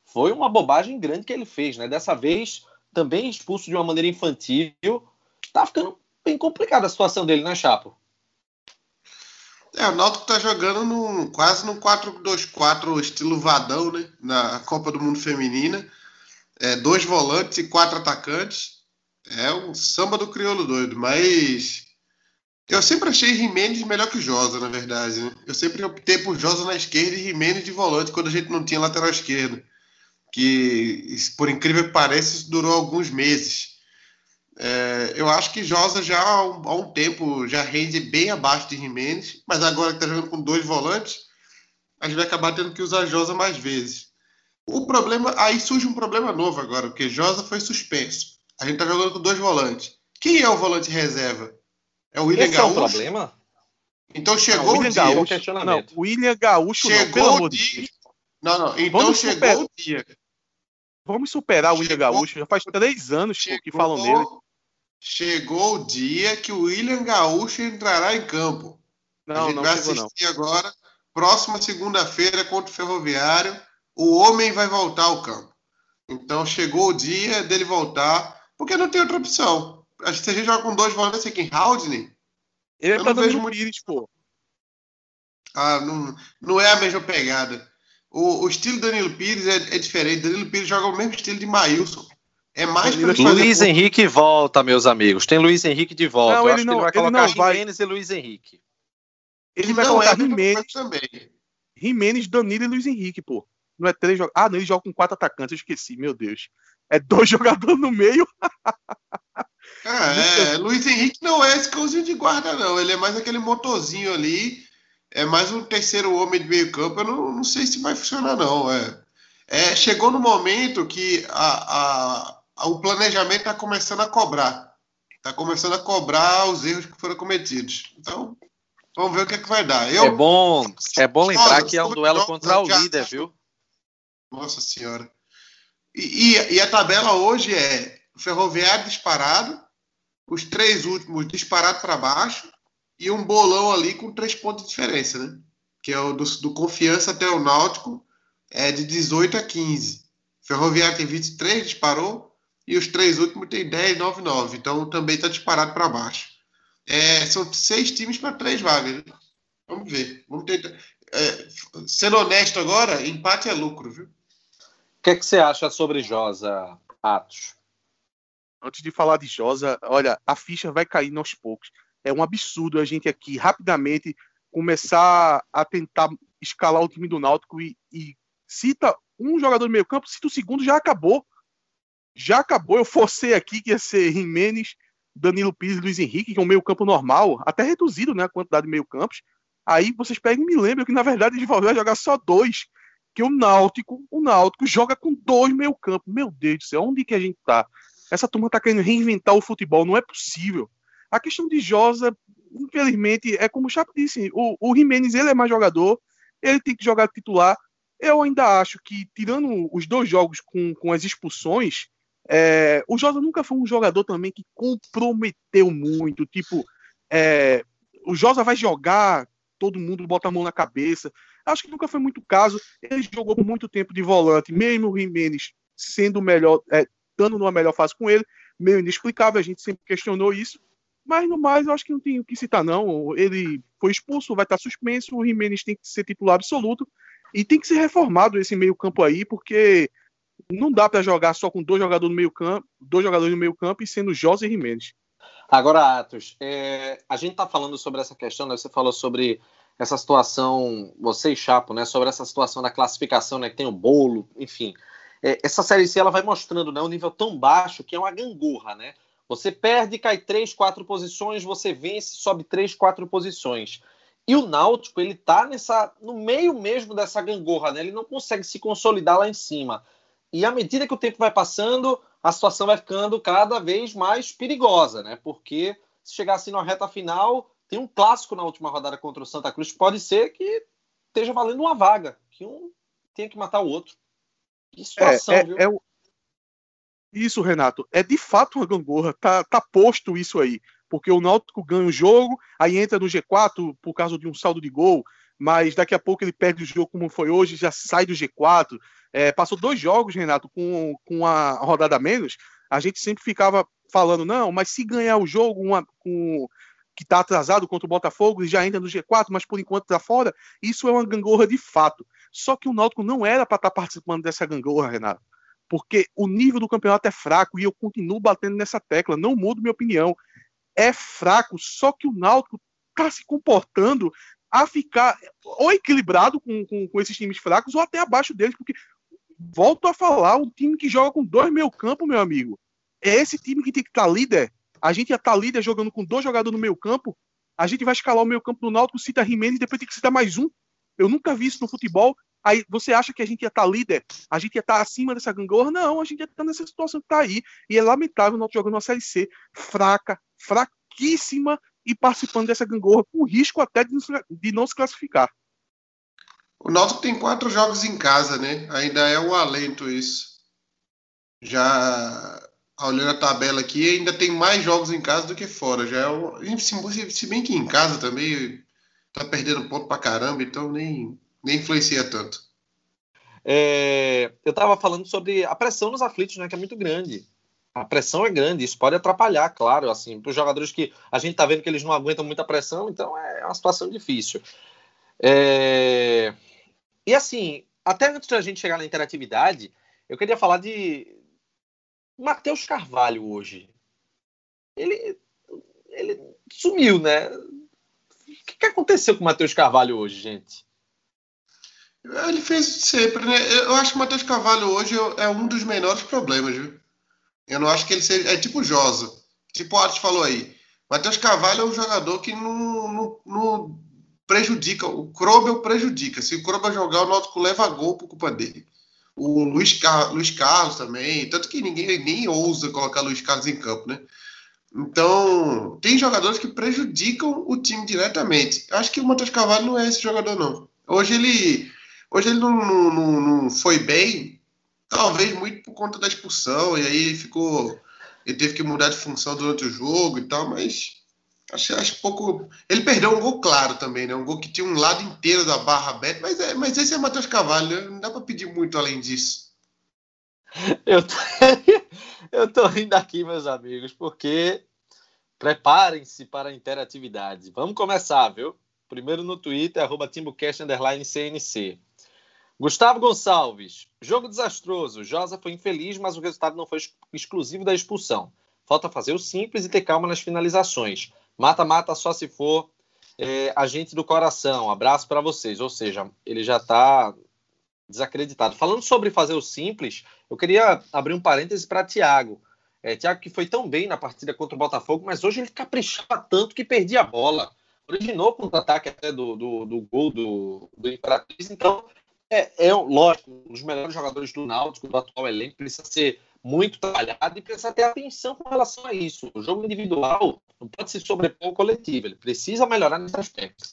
foi uma bobagem grande que ele fez, né? Dessa vez, também expulso de uma maneira infantil. Tá ficando bem complicada a situação dele, né, Chapo?
É, o Náutico tá jogando num, quase no 4-2-4 estilo Vadão, né? Na Copa do Mundo Feminina. É, dois volantes e quatro atacantes. É um samba do crioulo doido, mas eu sempre achei Jimenez melhor que o Josa, na verdade. Né? Eu sempre optei por Josa na esquerda e Jimenez de volante quando a gente não tinha lateral esquerdo. Que, por incrível que pareça, isso durou alguns meses. É, eu acho que Josa já há um, há um, tempo já rende bem abaixo de Jimenez, mas agora que está jogando com dois volantes, a gente vai acabar tendo que usar Josa mais vezes. O problema, aí surge um problema novo agora, porque Josa foi suspenso. A gente está jogando com dois volantes. Quem é o volante reserva? É o William Esse Gaúcho?
é o problema?
Então chegou não, o, o dia.
Gaúcho, não, William Gaúcho
chegou não, o dia. Não, não. Então Vamos chegou o dia.
Vamos superar o William Gaúcho. Já faz três anos chegou... que falam nele
chegou o dia que o William Gaúcho entrará em campo.
Não, a gente
não
vai
assistir não. agora, próxima segunda-feira contra o Ferroviário, o homem vai voltar ao campo. Então chegou o dia dele voltar, porque não tem outra opção. Acho que se a gente joga com dois volantes aqui em Haldney,
ele é eu não vejo muito... Pires, pô.
Ah, não, não é a mesma pegada. O, o estilo Danilo Pires é, é, diferente. Danilo Pires joga o mesmo estilo de Maílson. É mais
pra Luiz Henrique volta, meus amigos. Tem Luiz Henrique de volta. Não, Eu ele, não, ele vai colocar ele vai... Jimenez e Luiz Henrique.
Ele vai colocar é Jimenez também. Jimenez, Danilo e Luiz Henrique, pô. Não é três jogadores. Ah, não, ele joga com quatro atacantes, eu esqueci, meu Deus. É dois [laughs] jogadores no meio.
é, [laughs] é, Luiz Henrique não é esse cãozinho de guarda, não. Ele é mais aquele motorzinho ali. É mais um terceiro homem de meio campo. Eu não, não sei se vai funcionar, não. É, é chegou no momento que a, a o planejamento está começando a cobrar. Está começando a cobrar os erros que foram cometidos. Então, vamos ver o que, é que vai dar. Eu,
é bom, é bom lembrar que é um duelo contra o líder, viu?
Nossa Senhora. E, e, e, a tabela hoje é Ferroviário disparado, os três últimos disparados para baixo e um bolão ali com três pontos de diferença, né? Que é o do, do Confiança até o Náutico, é de 18 a 15. Ferroviário tem 23, disparou e os três últimos têm 10, 9, 9. Então também está disparado para baixo. É, são seis times para três vagas. Vamos ver. Vamos tentar. É, sendo honesto agora, empate é lucro, viu?
O que, é que você acha sobre Josa, Atos?
Antes de falar de Josa, olha, a ficha vai cair aos poucos. É um absurdo a gente aqui rapidamente começar a tentar escalar o time do Náutico e, e cita um jogador do meio campo, cita o segundo, já acabou já acabou. Eu forcei aqui que ia ser Jimenez, Danilo Pires e Luiz Henrique, que é um meio campo normal, até reduzido né, a quantidade de meio campos. Aí vocês pegam e me lembram que, na verdade, ele vai jogar só dois. Que o Náutico, o Náutico joga com dois meio campos. Meu Deus do céu, onde que a gente tá? Essa turma tá querendo reinventar o futebol, não é possível. A questão de Josa, infelizmente, é como o Chapo disse, o, o Jimenez, ele é mais jogador, ele tem que jogar titular. Eu ainda acho que, tirando os dois jogos com, com as expulsões, é, o Josa nunca foi um jogador também que comprometeu muito. Tipo, é, o Josa vai jogar, todo mundo bota a mão na cabeça. Acho que nunca foi muito caso. Ele jogou por muito tempo de volante, mesmo o Jimenez sendo melhor, é, estando numa melhor fase com ele, meio inexplicável, a gente sempre questionou isso. Mas no mais, eu acho que não tem o que citar, não. Ele foi expulso, vai estar suspenso, o Jimenez tem que ser titular absoluto e tem que ser reformado esse meio-campo aí, porque não dá para jogar só com dois jogadores no meio-campo, dois jogadores no meio-campo e sendo José e Jimenez.
Agora, Atos, é, a gente está falando sobre essa questão, né? Você falou sobre essa situação, você e Chapo, né? Sobre essa situação da classificação, né? Que tem o bolo, enfim. É, essa série C ela vai mostrando, né? Um nível tão baixo que é uma gangorra, né? Você perde, cai três, quatro posições, você vence, sobe três, quatro posições. E o Náutico, ele tá nessa, no meio mesmo dessa gangorra, né? Ele não consegue se consolidar lá em cima. E à medida que o tempo vai passando, a situação vai ficando cada vez mais perigosa, né? Porque se chegar assim na reta final, tem um clássico na última rodada contra o Santa Cruz, pode ser que esteja valendo uma vaga, que um tenha que matar o outro.
Que situação, é, é, viu? É o... Isso, Renato, é de fato uma gangorra, tá, tá posto isso aí. Porque o Náutico ganha o jogo, aí entra no G4 por causa de um saldo de gol, mas daqui a pouco ele perde o jogo como foi hoje, já sai do G4. É, passou dois jogos, Renato, com, com a rodada a menos. A gente sempre ficava falando, não, mas se ganhar o jogo uma, com, que está atrasado contra o Botafogo e já entra no G4, mas por enquanto está fora, isso é uma gangorra de fato. Só que o Náutico não era para estar tá participando dessa gangorra, Renato. Porque o nível do campeonato é fraco e eu continuo batendo nessa tecla, não mudo minha opinião. É fraco, só que o Náutico está se comportando a ficar ou equilibrado com, com, com, esses times fracos ou até abaixo deles, porque volto a falar, um time que joga com dois meio campo, meu amigo, é esse time que tem que estar tá líder. A gente ia estar tá líder jogando com dois jogadores no meio campo, a gente vai escalar o meio campo do Náutico, cita Jimenez e depois tem que citar mais um. Eu nunca vi isso no futebol. Aí você acha que a gente ia estar tá líder? A gente ia estar tá acima dessa gangorra? Não, a gente ia estar tá nessa situação que está aí. E é lamentável o Náutico jogando uma Série C fraca, fraquíssima e participando dessa gangorra, com risco até de não se classificar.
O Náutico tem quatro jogos em casa, né? Ainda é um alento isso. Já olhando a tabela aqui, ainda tem mais jogos em casa do que fora. Já é um... se bem que em casa também tá perdendo ponto pra caramba, então nem, nem influencia tanto.
É, eu estava falando sobre a pressão nos aflitos, né, que é muito grande. A pressão é grande, isso pode atrapalhar, claro, assim, para os jogadores que a gente está vendo que eles não aguentam muita pressão, então é uma situação difícil. É... E assim, até antes da gente chegar na interatividade, eu queria falar de Matheus Carvalho hoje. Ele, ele sumiu, né? O que, que aconteceu com o Matheus Carvalho hoje, gente?
Ele fez sempre, né? Eu acho que o Matheus Carvalho hoje é um dos menores problemas, viu? Eu não acho que ele seja. É tipo Josa. Tipo o Arte falou aí. Matheus Carvalho é um jogador que não, não, não prejudica. O Krobel prejudica. Se o Krobel jogar, o Náutico leva gol por culpa dele. O Luiz, Car... Luiz Carlos também. Tanto que ninguém nem ousa colocar Luiz Carlos em campo, né? Então, tem jogadores que prejudicam o time diretamente. Acho que o Matheus Carvalho não é esse jogador, não. Hoje ele, hoje ele não, não, não foi bem, Talvez muito por conta da expulsão, e aí ficou. Ele teve que mudar de função durante o jogo e tal, mas acho, acho pouco. Ele perdeu um gol claro também, né? Um gol que tinha um lado inteiro da barra aberta, mas, é, mas esse é Matheus Cavalho, né? não dá para pedir muito além disso.
Eu tô, [laughs] eu tô rindo aqui, meus amigos, porque preparem-se para a interatividade. Vamos começar, viu? Primeiro no Twitter, arroba TimbuCast_CNC. Gustavo Gonçalves, jogo desastroso. Josa foi infeliz, mas o resultado não foi exclusivo da expulsão. Falta fazer o simples e ter calma nas finalizações. Mata-mata só se for é, agente do coração. Abraço para vocês. Ou seja, ele já está desacreditado. Falando sobre fazer o simples, eu queria abrir um parêntese para Thiago. É, Thiago que foi tão bem na partida contra o Botafogo, mas hoje ele caprichava tanto que perdia a bola. Originou contra-ataque até do, do, do, gol do, do Imperatriz, então é, é, lógico, os melhores jogadores do Náutico, do atual elenco, precisa ser muito trabalhado e precisa ter atenção com relação a isso. O jogo individual não pode se sobrepor ao coletivo, ele precisa melhorar nesse aspecto.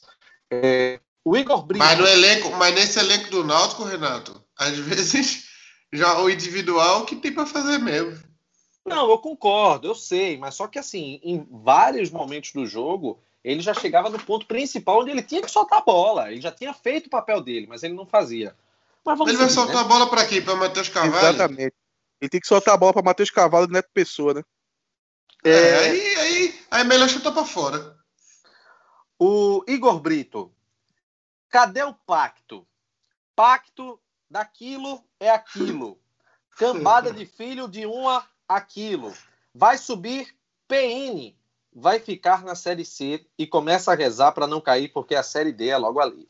É, o Igor
Brito... Mas, no elenco, mas nesse elenco do Náutico, Renato, às vezes [laughs] já o individual que tem para fazer mesmo.
Não, eu concordo, eu sei, mas só que assim, em vários momentos do jogo, ele já chegava no ponto principal onde ele tinha que soltar a bola. Ele já tinha feito o papel dele, mas ele não fazia.
ele seguir, vai soltar né? a bola para quê? Para Matheus Carvalho?
Exatamente. Ele tem que soltar a bola para Matheus Carvalho e Neto Pessoa, né?
É, é aí, aí, aí é melhor chutar para fora.
O Igor Brito. Cadê o pacto? Pacto daquilo é aquilo. Cambada de filho de uma aquilo. Vai subir PN. Vai ficar na Série C e começa a rezar para não cair, porque a Série D é logo ali.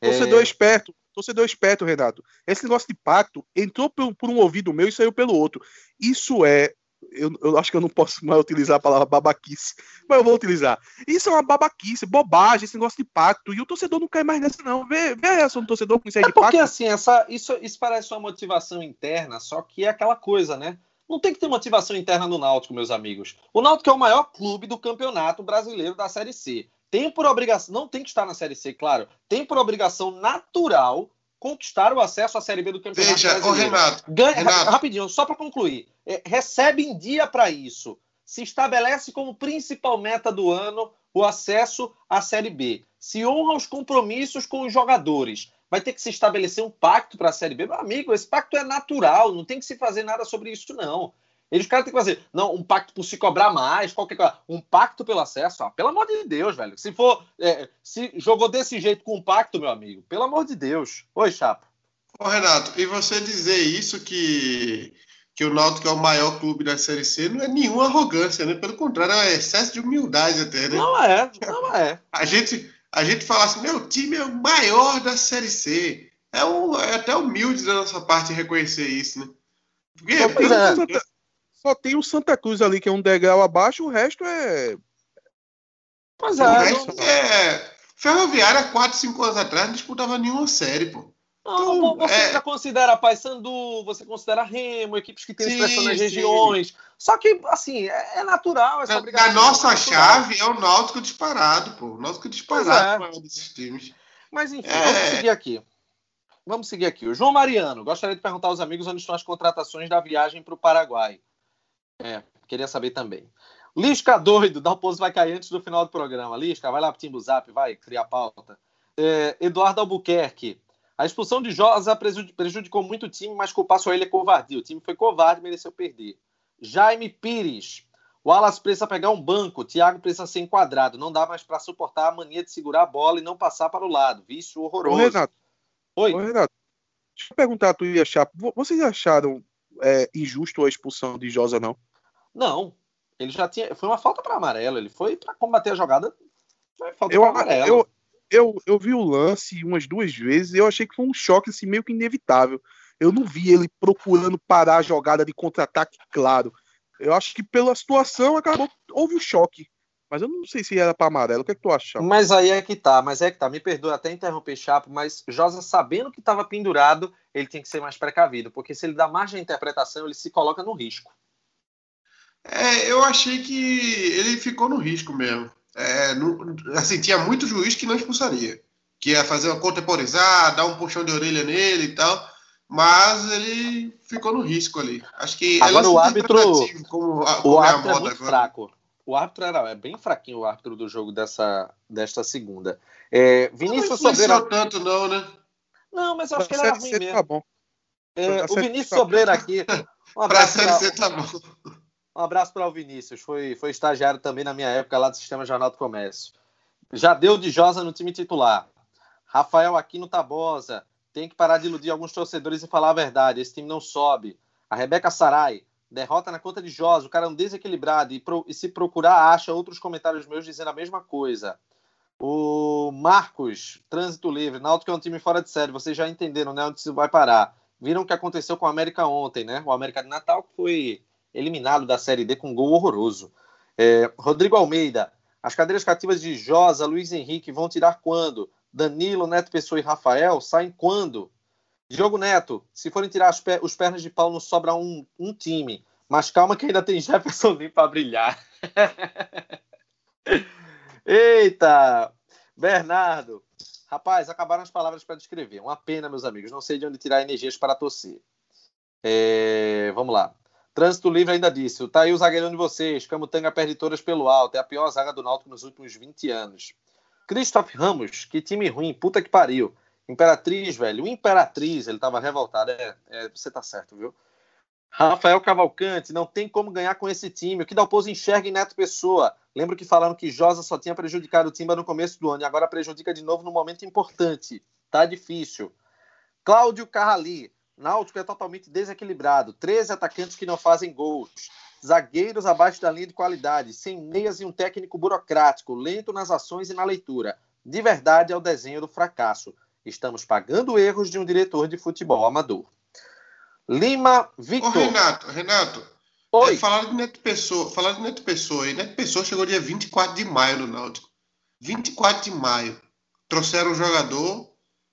Torcedor é... esperto, torcedor esperto, Renato. Esse negócio de pacto entrou por, por, um ouvido meu e saiu pelo outro. Isso é eu, eu, acho que eu não posso mais utilizar a palavra babaquice, mas eu vou utilizar. Isso é uma babaquice, bobagem, esse negócio de pacto. E o torcedor não cai mais nessa, não. Vê, vê a reação do torcedor com isso aí
é
de
porque, pacto. assim, essa, isso, isso parece uma motivação interna, só que é aquela coisa, né? Não tem que ter motivação interna no Náutico, meus amigos. O Náutico é o maior clube do campeonato brasileiro da Série C. Tem por obrigação, não tem que estar na Série C, claro, tem por obrigação natural conquistar o acesso à Série B do Campeonato
Veja,
Brasileiro.
Renato,
Ganha,
Renato.
Rapidinho, só para concluir. É, recebe em dia para isso. Se estabelece como principal meta do ano o acesso à Série B. Se honra os compromissos com os jogadores. Vai ter que se estabelecer um pacto para a Série B. Meu amigo, esse pacto é natural, não tem que se fazer nada sobre isso, não. Eles caras têm que fazer, não, um pacto por se cobrar mais, qualquer coisa. Um pacto pelo acesso, ó, pelo amor de Deus, velho. Se for, é, se jogou desse jeito com um pacto, meu amigo, pelo amor de Deus. Oi, Chapa.
Ô, Renato, e você dizer isso que, que o Náutico é o maior clube da Série C não é nenhuma arrogância, né? Pelo contrário, é excesso de humildade até, né?
Não é, não é. [laughs]
A gente, a gente fala assim, meu time é o maior da Série C. É, um, é até humilde da nossa parte reconhecer isso, né?
Porque, é, só tem o Santa Cruz ali, que é um degrau abaixo, o resto é.
É. O resto não... é. Ferroviária, 4, 5 anos atrás, não disputava nenhuma série, pô.
Não, então, você é... já considera Paysandu, você considera Remo, equipes que têm expressão nas regiões. Só que, assim, é, é natural essa
nossa é chave é o Náutico disparado, pô. O Náutico disparado é. desses times.
Mas, enfim, é... vamos seguir aqui. Vamos seguir aqui. O João Mariano, gostaria de perguntar aos amigos onde estão as contratações da viagem para o Paraguai. É, queria saber também. Lisca doido, dá o pouso vai cair antes do final do programa. Lisca, vai lá pro Timbu Zap, vai criar pauta. É, Eduardo Albuquerque. A expulsão de Josa prejudicou muito o time, mas culpar só ele é covardia. O time foi covarde e mereceu perder. Jaime Pires. O Alas precisa pegar um banco. O Thiago precisa ser enquadrado. Não dá mais para suportar a mania de segurar a bola e não passar para o lado. Vício horroroso. Ô,
Renato. Oi. Ô, Renato. Deixa eu perguntar a tu e a Chapo. Vocês acharam é, injusto a expulsão de Josa, não?
Não. Ele já tinha. Foi uma falta para amarelo. Ele foi para combater a jogada. Foi falta eu, para amarelo.
Eu, eu, eu vi o lance umas duas vezes e eu achei que foi um choque assim, meio que inevitável. Eu não vi ele procurando parar a jogada de contra-ataque, claro. Eu acho que pela situação acabou. Houve o um choque. Mas eu não sei se era para amarelo. O que é que tu acha?
Mas aí é que tá, mas é que tá. Me perdoa até interromper Chapo, mas Josa, sabendo que estava pendurado, ele tem que ser mais precavido, porque se ele dá margem à interpretação, ele se coloca no risco.
É, eu achei que ele ficou no risco mesmo. É, não, assim, tinha muito juiz que não expulsaria, que ia fazer uma contemporizar, dar um puxão de orelha nele e tal, mas ele ficou no risco ali. Acho que
agora o árbitro, como, como o é árbitro é, é muito agora. fraco. O árbitro era é bem fraquinho o árbitro do jogo dessa desta segunda. É, Vinícius
não Sobreira tanto não, né?
Não, mas eu acho que ele era ruim mesmo. Tá bom. É, o Vinícius tá Sobreira aqui.
Um abraço pra Série C tá bom.
Um abraço para o Vinícius, foi, foi estagiário também na minha época lá do Sistema Jornal do Comércio. Já deu de Josa no time titular. Rafael Aquino Tabosa, tem que parar de iludir alguns torcedores e falar a verdade. Esse time não sobe. A Rebeca Sarai, derrota na conta de Josa, o cara é um desequilibrado e, pro, e se procurar acha outros comentários meus dizendo a mesma coisa. O Marcos, Trânsito Livre, Náutico é um time fora de série, vocês já entenderam, né, onde isso vai parar. Viram o que aconteceu com o América ontem, né? O América de Natal foi eliminado da Série D com um gol horroroso. É, Rodrigo Almeida, as cadeiras cativas de Josa, Luiz Henrique vão tirar quando? Danilo, Neto Pessoa e Rafael saem quando? Diogo Neto, se forem tirar os pernas de pau, não sobra um, um time. Mas calma que ainda tem [laughs] Jefferson Lee para brilhar. [laughs] Eita! Bernardo, rapaz, acabaram as palavras para descrever. Uma pena, meus amigos. Não sei de onde tirar energias para torcer. É, vamos lá. Trânsito Livre ainda disse: tá aí o zagueirão de vocês. Camutanga perde todas pelo alto. É a pior zaga do Náutico nos últimos 20 anos. Christoph Ramos, que time ruim, puta que pariu. Imperatriz, velho. O Imperatriz, ele tava revoltado. É, é, você tá certo, viu? Rafael Cavalcante, não tem como ganhar com esse time. O que Dalpozo enxerga em Neto Pessoa? Lembro que falaram que Josa só tinha prejudicado o Timba no começo do ano e agora prejudica de novo no momento importante. Tá difícil. Cláudio Carrali, Náutico é totalmente desequilibrado. 13 atacantes que não fazem gols. Zagueiros abaixo da linha de qualidade, sem meias e um técnico burocrático, lento nas ações e na leitura. De verdade é o desenho do fracasso. Estamos pagando erros de um diretor de futebol amador. Lima Victor.
Ô, Renato, Renato. Oi. É, falaram de Neto Pessoa, falaram de Neto Pessoa aí. Neto Pessoa chegou dia 24 de maio no Náutico. 24 de maio. Trouxeram um jogador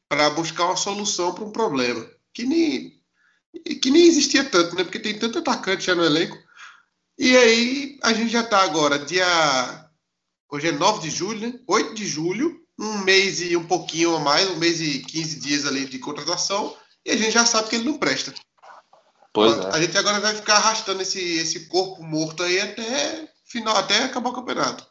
para buscar uma solução para um problema que nem, que nem existia tanto, né? Porque tem tanto atacante já no elenco. E aí a gente já está agora, dia. Hoje é 9 de julho, né? 8 de julho, um mês e um pouquinho a mais, um mês e 15 dias ali de contratação, e a gente já sabe que ele não presta. Pois é. A gente agora vai ficar arrastando esse, esse corpo morto aí até final, até acabar o campeonato.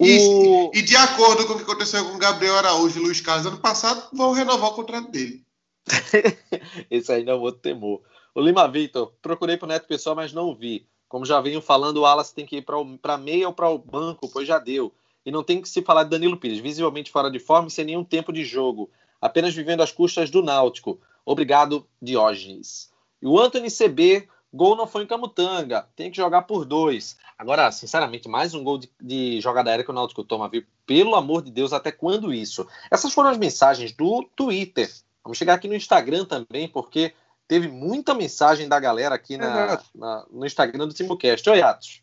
E, o... e de acordo com o que aconteceu com o Gabriel Araújo e Luiz Carlos ano passado, vão renovar o contrato dele. [laughs]
Esse não é outro temor. O Lima Vitor, procurei pro Neto Pessoal, mas não vi. Como já venho falando, o Wallace tem que ir para meia ou para o banco, pois já deu. E não tem que se falar de Danilo Pires, visivelmente fora de forma e sem nenhum tempo de jogo. Apenas vivendo às custas do Náutico. Obrigado, Diógenes. E o Anthony CB, gol não foi em Camutanga. Tem que jogar por dois. Agora, sinceramente, mais um gol de, de jogada aérea que o Náutico toma, viu? Pelo amor de Deus, até quando isso? Essas foram as mensagens do Twitter Vamos chegar aqui no Instagram também, porque teve muita mensagem da galera aqui na, na, no Instagram do TimoCast. Oi, Atos.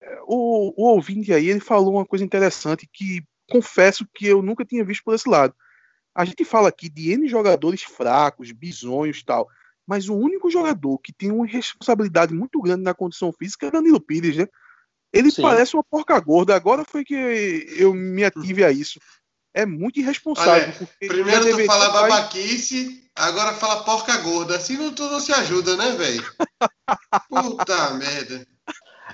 É, o, o ouvinte aí, ele falou uma coisa interessante que confesso que eu nunca tinha visto por esse lado. A gente fala aqui de N jogadores fracos, bisonhos tal, mas o único jogador que tem uma responsabilidade muito grande na condição física é Danilo Pires, né? Ele Sim. parece uma porca gorda. Agora foi que eu me ative a isso é muito irresponsável.
Olha, primeiro tu fala babaquice, agora fala porca gorda. Assim não, tu não se ajuda, né, velho? [laughs] Puta merda.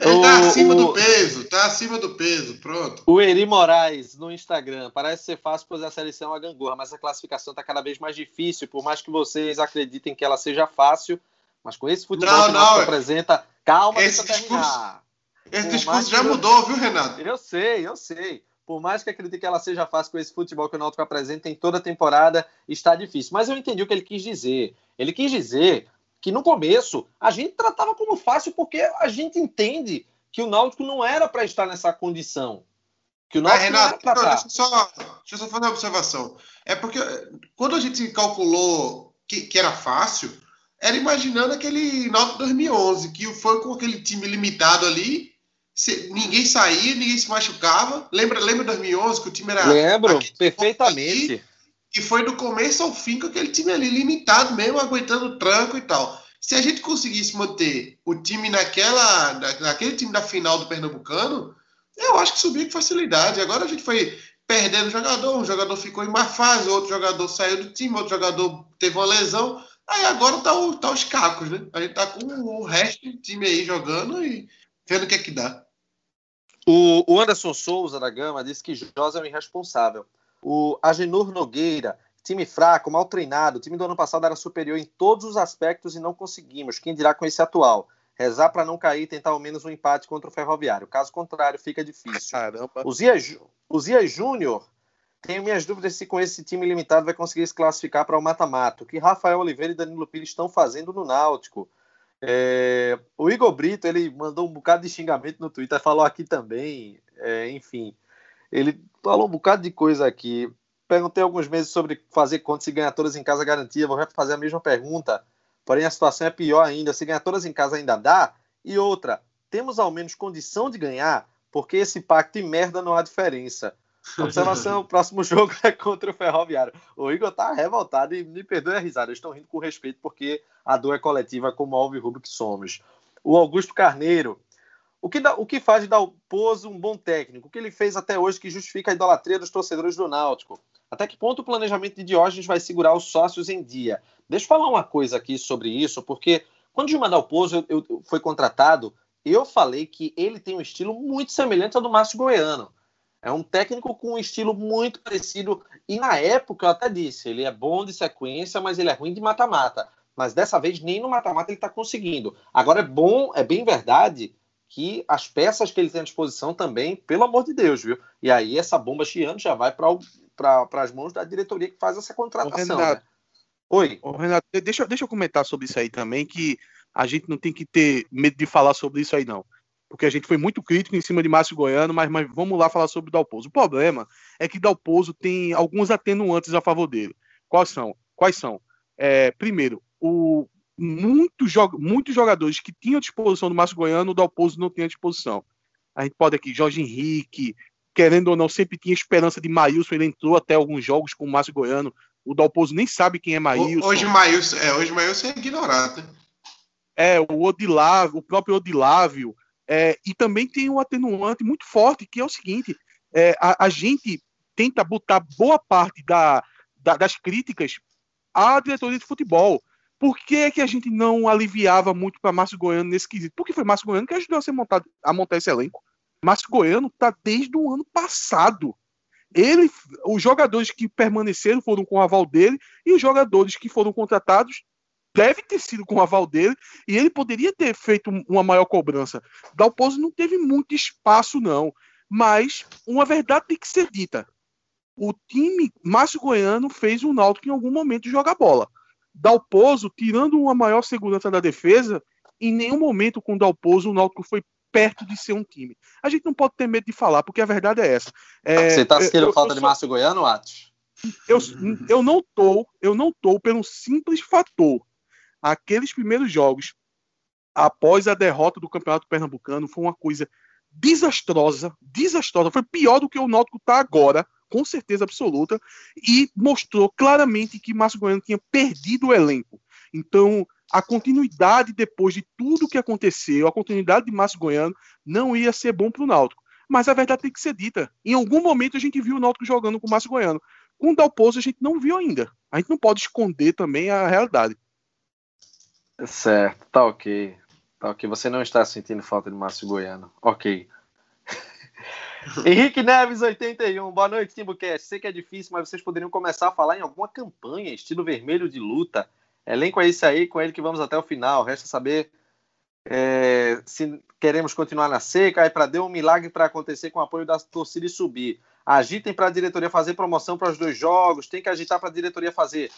Ele o, tá acima o, do peso, tá acima do peso, pronto.
O Eri Moraes no Instagram. Parece ser fácil, pois a seleção é uma gangorra, mas a classificação tá cada vez mais difícil, por mais que vocês acreditem que ela seja fácil. Mas com esse futebol não, que não, apresenta. Calma,
esse deixa discurso, terminar. Esse discurso já mudou, viu, Renato?
Eu sei, eu sei por mais que acredite que ela seja fácil com esse futebol que o Náutico apresenta em toda a temporada, está difícil. Mas eu entendi o que ele quis dizer. Ele quis dizer que no começo a gente tratava como fácil porque a gente entende que o Náutico não era para estar nessa condição. Que o
Náutico ah, Renato, não, deixa, eu só, deixa eu só fazer uma observação. É porque quando a gente calculou que, que era fácil, era imaginando aquele Náutico 2011, que foi com aquele time limitado ali ninguém saía, ninguém se machucava. Lembra, lembra 2011 que o time era.
Lembro, perfeitamente.
E foi do começo ao fim com aquele time ali limitado mesmo, aguentando o tranco e tal. Se a gente conseguisse manter o time naquela, naquele time da final do Pernambucano, eu acho que subia com facilidade. Agora a gente foi perdendo jogador, um jogador ficou em má fase, outro jogador saiu do time, outro jogador teve uma lesão. Aí agora tá, o, tá os cacos, né? A gente tá com o resto do time aí jogando e vendo o que é que dá.
O, o Anderson Souza da Gama disse que Josa é um irresponsável. O Agenor Nogueira, time fraco, mal treinado. O time do ano passado era superior em todos os aspectos e não conseguimos. Quem dirá com esse atual? Rezar para não cair e tentar ao menos um empate contra o Ferroviário. Caso contrário, fica difícil. Caramba. O Zia, o Zia Júnior, tenho minhas dúvidas se com esse time limitado vai conseguir se classificar para o mata-mata. O que Rafael Oliveira e Danilo Pires estão fazendo no Náutico? É, o Igor Brito ele mandou um bocado de xingamento no Twitter, falou aqui também, é, enfim, ele falou um bocado de coisa aqui. Perguntei alguns meses sobre fazer conta se ganhar todas em casa garantia. Vou fazer a mesma pergunta, porém a situação é pior ainda. Se ganhar todas em casa ainda dá? E outra, temos ao menos condição de ganhar, porque esse pacto e merda não há diferença. Observação: o próximo [laughs] jogo é contra o Ferroviário. O Igor tá revoltado e me perdoe a risada. Eu estou rindo com respeito porque a dor é coletiva, como Alves Rubro que somos. O Augusto Carneiro. O que, dá, o que faz de Dalpozo um bom técnico? O que ele fez até hoje que justifica a idolatria dos torcedores do Náutico? Até que ponto o planejamento de Diógenes vai segurar os sócios em dia? Deixa eu falar uma coisa aqui sobre isso, porque Quando o Gilmar Dalpozo foi contratado, eu falei que ele tem um estilo muito semelhante ao do Márcio Goiano. É um técnico com um estilo muito parecido. E na época eu até disse: ele é bom de sequência, mas ele é ruim de mata-mata. Mas dessa vez nem no mata-mata ele está conseguindo. Agora é bom, é bem verdade que as peças que ele tem à disposição também, pelo amor de Deus, viu? E aí essa bomba chiando já vai para as mãos da diretoria que faz essa contratação. Ô, Renato, né?
Oi. Ô, Renato, deixa, deixa eu comentar sobre isso aí também, que a gente não tem que ter medo de falar sobre isso aí, não porque a gente foi muito crítico em cima de Márcio Goiano, mas, mas vamos lá falar sobre Dalpozo. O problema é que Dalpozo tem alguns atenuantes a favor dele. Quais são? Quais são? É, primeiro, o, muitos, muitos jogadores que tinham disposição do Márcio Goiano, o Dalpozo não tinha disposição. A gente pode aqui, Jorge Henrique, querendo ou não, sempre tinha esperança de Maílson, ele entrou até alguns jogos com o Márcio Goiano. O Dalpozo nem sabe quem é Maílson.
Hoje Maílson é, hoje Maílson é ignorado. Né?
É, o Odilávio, o próprio Odilávio, é, e também tem um atenuante muito forte, que é o seguinte: é, a, a, gente tenta botar boa parte da, da, das críticas à diretoria de futebol. Por que, que a gente não aliviava muito para Márcio Goiano nesse quesito? Porque foi Márcio Goiano que ajudou a, ser montado, a montar esse elenco. Márcio Goiano está desde o ano passado. Ele, os jogadores que permaneceram foram com o aval dele e os jogadores que foram contratados deve ter sido com o aval dele e ele poderia ter feito uma maior cobrança. Dalpozo não teve muito espaço, não. Mas uma verdade tem que ser dita. O time Márcio Goiano fez o Náutico em algum momento jogar bola. Dalpozo, tirando uma maior segurança da defesa, em nenhum momento com Dalpozo o Náutico foi perto de ser um time. A gente não pode ter medo de falar, porque a verdade é essa. É,
Você está sentindo falta eu de Márcio Goiano, Atos?
Eu, eu não tô, eu não tô pelo simples fator aqueles primeiros jogos, após a derrota do Campeonato Pernambucano, foi uma coisa desastrosa, desastrosa. Foi pior do que o Náutico está agora, com certeza absoluta, e mostrou claramente que Márcio Goiano tinha perdido o elenco. Então, a continuidade depois de tudo que aconteceu, a continuidade de Márcio Goiano não ia ser bom para o Náutico. Mas a verdade tem que ser dita. Em algum momento a gente viu o Náutico jogando com o Márcio Goiano. Com o Dalpozo a gente não viu ainda. A gente não pode esconder também a realidade.
Certo, tá ok. Tá ok. Você não está sentindo falta de Márcio Goiano. Ok. [laughs] Henrique Neves, 81. Boa noite, Timbucast. Sei que é difícil, mas vocês poderiam começar a falar em alguma campanha, estilo vermelho de luta. Elenco é esse aí, com ele que vamos até o final. Resta saber é, se queremos continuar na seca. Aí, para deu um milagre para acontecer com o apoio da torcida e subir. Agitem para a diretoria fazer promoção para os dois jogos. Tem que agitar para a diretoria fazer.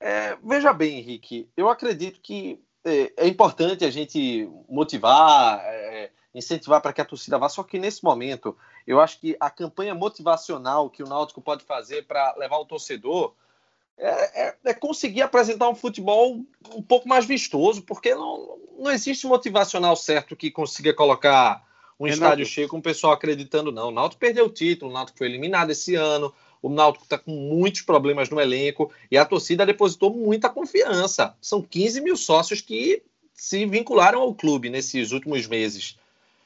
É, veja bem, Henrique, eu acredito que é, é importante a gente motivar, é, incentivar para que a torcida vá, só que nesse momento eu acho que a campanha motivacional que o Náutico pode fazer para levar o torcedor é, é, é, conseguir apresentar um futebol um pouco mais vistoso, porque não, não existe motivacional certo que consiga colocar um Renato. estádio cheio com o pessoal acreditando, não. O Náutico perdeu o título, o Náutico foi eliminado esse ano, o Náutico está com muitos problemas no elenco e a torcida depositou muita confiança. São 15 mil sócios que se vincularam ao clube nesses últimos meses.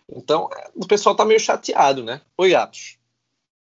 Então, o pessoal está meio chateado, né? Oi, Atos.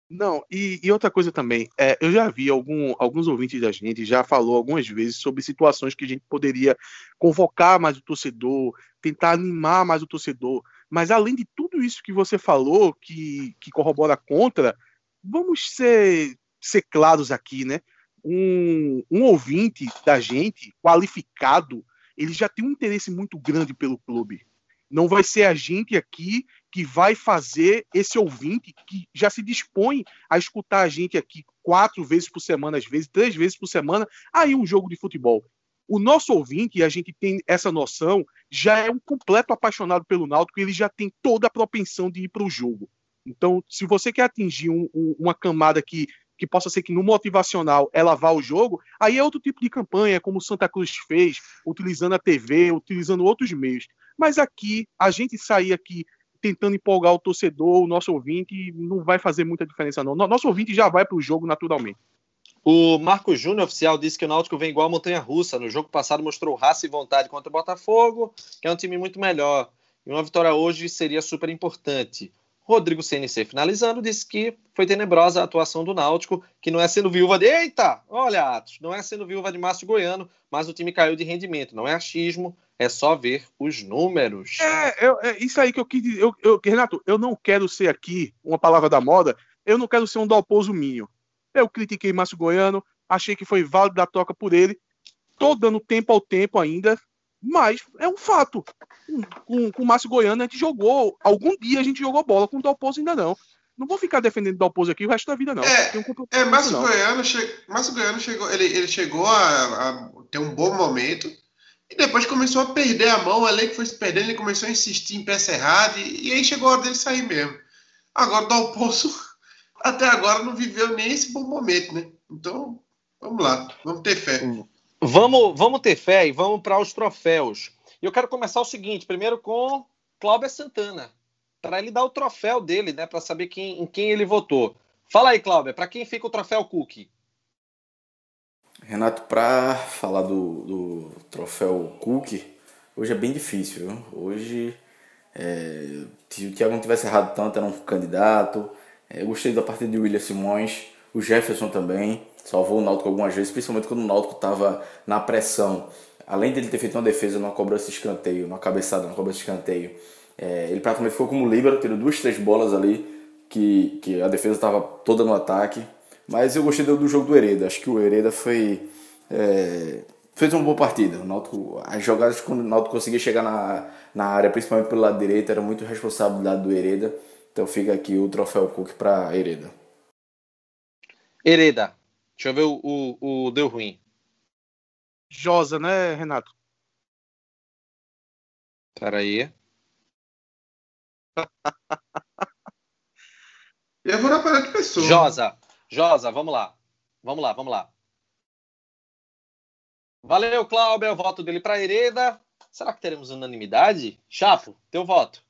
Não, e, e, outra coisa também, é, eu já vi algum, alguns ouvintes da gente, já falou algumas vezes sobre situações que a gente poderia convocar mais o torcedor, tentar animar mais o torcedor, mas além de tudo isso que você falou, que, que corrobora contra, vamos ser ser claros aqui, né? Um, um ouvinte da gente, qualificado, ele já tem um interesse muito grande pelo clube. Não vai ser a gente aqui que vai fazer esse ouvinte que já se dispõe a escutar a gente aqui quatro vezes por semana, às vezes três vezes por semana, aí um jogo de futebol. O nosso ouvinte, e a gente tem essa noção, já é um completo apaixonado pelo Náutico, ele já tem toda a propensão de ir para o jogo. Então, se você quer atingir um, um, uma camada que que possa ser que no motivacional ela vá ao jogo, aí é outro tipo de campanha, como o Santa Cruz fez, utilizando a TV, utilizando outros meios. Mas aqui, a gente sair aqui tentando empolgar o torcedor, o nosso ouvinte, não vai fazer muita diferença, não. Nosso ouvinte já vai para o jogo naturalmente.
O Marco Júnior, oficial, disse que o Náutico vem igual a Montanha Russa. No jogo passado mostrou raça e vontade contra o Botafogo, que é um time muito melhor. E uma vitória hoje seria super importante. Rodrigo CNC finalizando, disse que foi tenebrosa a atuação do Náutico, que não é sendo viúva de. Eita! Olha, Atos, não é sendo viúva de Márcio Goiano, mas o time caiu de rendimento. Não é achismo, É só ver os números.
É, é, isso aí que eu quis dizer. Eu, eu, Renato, eu não quero ser aqui uma palavra da moda. Eu não quero ser um dalposo minho. Eu critiquei Márcio Goiano, achei que foi válido da troca por ele. Tô dando tempo ao tempo ainda, mas é um fato. Com, com o Márcio Goiano a gente jogou, algum dia a gente jogou bola, com o Dalpozo ainda não. Não vou ficar defendendo o Dalpozo aqui o resto da vida, não.
É, um é Márcio Goiano, che... Márcio Goiano chegou, ele, ele chegou a, a, ter um bom momento e depois começou a perder a mão, além que foi se perdendo, ele começou a insistir em peça errada e, e aí chegou a hora dele sair mesmo. Agora o Dalpozo [laughs] até agora não viveu nem esse bom momento, né? Então, vamos lá, vamos ter fé.
Vamos, vamos ter fé e vamos para os troféus. Eu quero começar o seguinte, primeiro com Cláudio Santana, para ele dar o troféu dele, né, para saber quem, em quem ele votou. Fala aí, Cláudio, para quem fica o troféu Cook?
Renato, para falar do, do, troféu Cook, hoje é bem difícil. Viu? Hoje, é, se o Thiago não tivesse errado tanto, era um candidato. É, eu gostei da partida de William Simões, o Jefferson também salvou o Náutico algumas vezes, principalmente quando o Náutico estava na pressão. Além dele ter feito uma defesa numa cobrança de escanteio, uma cabeçada numa cobrança de escanteio, é, ele praticamente ficou como líbero, tirou duas, três bolas ali, que, que a defesa estava toda no ataque. Mas eu gostei do, do jogo do Hereda. Acho que o Hereda foi. É, fez uma boa partida. O Náutico, as jogadas quando o Náutico conseguia chegar na, na área, principalmente pelo lado direito, era muito responsabilidade do Hereda. Então fica aqui o troféu Cook para Hereda.
Hereda, Deixa eu ver o, o, o deu ruim.
Josa, né, Renato?
Peraí.
eu vou na parada de pessoa.
Josa, Josa, vamos lá. Vamos lá, vamos lá. Valeu, Cláudio. O voto dele para Hereda. Será que teremos unanimidade? Chapo, teu voto.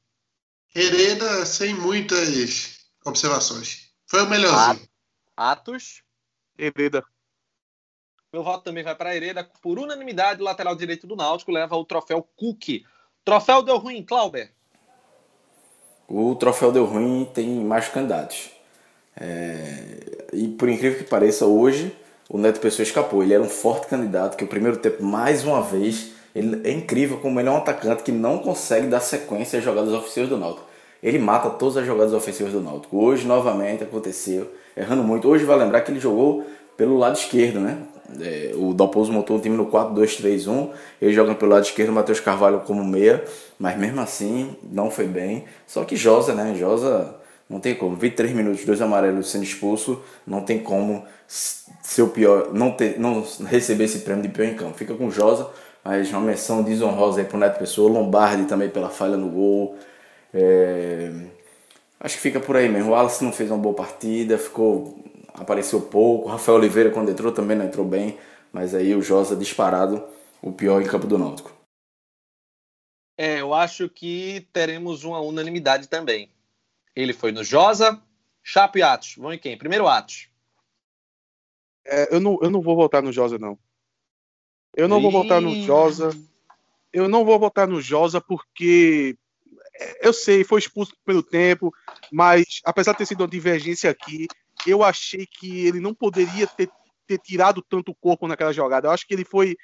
Hereda sem muitas observações. Foi o melhorzinho.
Atos.
Hereda.
Meu voto também vai para Hereda. Por unanimidade, o lateral direito do Náutico leva o troféu Cook. Troféu deu ruim, Clauber.
O troféu deu ruim tem mais candidatos. É... E por incrível que pareça, hoje o Neto Pessoa escapou. Ele era um forte candidato, que o primeiro tempo, mais uma vez, ele... é incrível como ele é um atacante que não consegue dar sequência às jogadas ofensivas do Náutico. Ele mata todas as jogadas ofensivas do Náutico. Hoje, novamente, aconteceu errando muito. Hoje vai lembrar que ele jogou pelo lado esquerdo, né? É, o Dalpozo montou um time no 4-2-3-1, ele joga pelo lado esquerdo, o Matheus Carvalho como meia, mas mesmo assim não foi bem. Só que Josa, né? Josa não tem como. 23 minutos, dois amarelos sendo expulso, não tem como ser o pior, não, ter, não receber esse prêmio de pior em campo. Fica com Josa, mas uma menção desonrosa aí pro Neto Pessoa, Lombardi também pela falha no gol. É... Acho que fica por aí mesmo. O Wallace não fez uma boa partida, ficou apareceu pouco. O Rafael Oliveira, quando entrou, também não entrou bem. Mas aí o Josa disparado, o pior em campo do Náutico.
É, eu acho que teremos uma unanimidade também. Ele foi no Josa, Chapo e Atos. Vão em quem? Primeiro Atos.
É, eu, não, eu não vou votar no Josa, não. Eu não e... vou votar no Josa. Eu não vou votar no Josa porque eu sei, foi expulso pelo tempo, mas apesar de ter sido uma divergência aqui, eu achei que ele não poderia ter, ter tirado tanto o corpo naquela jogada. Eu acho que ele foi,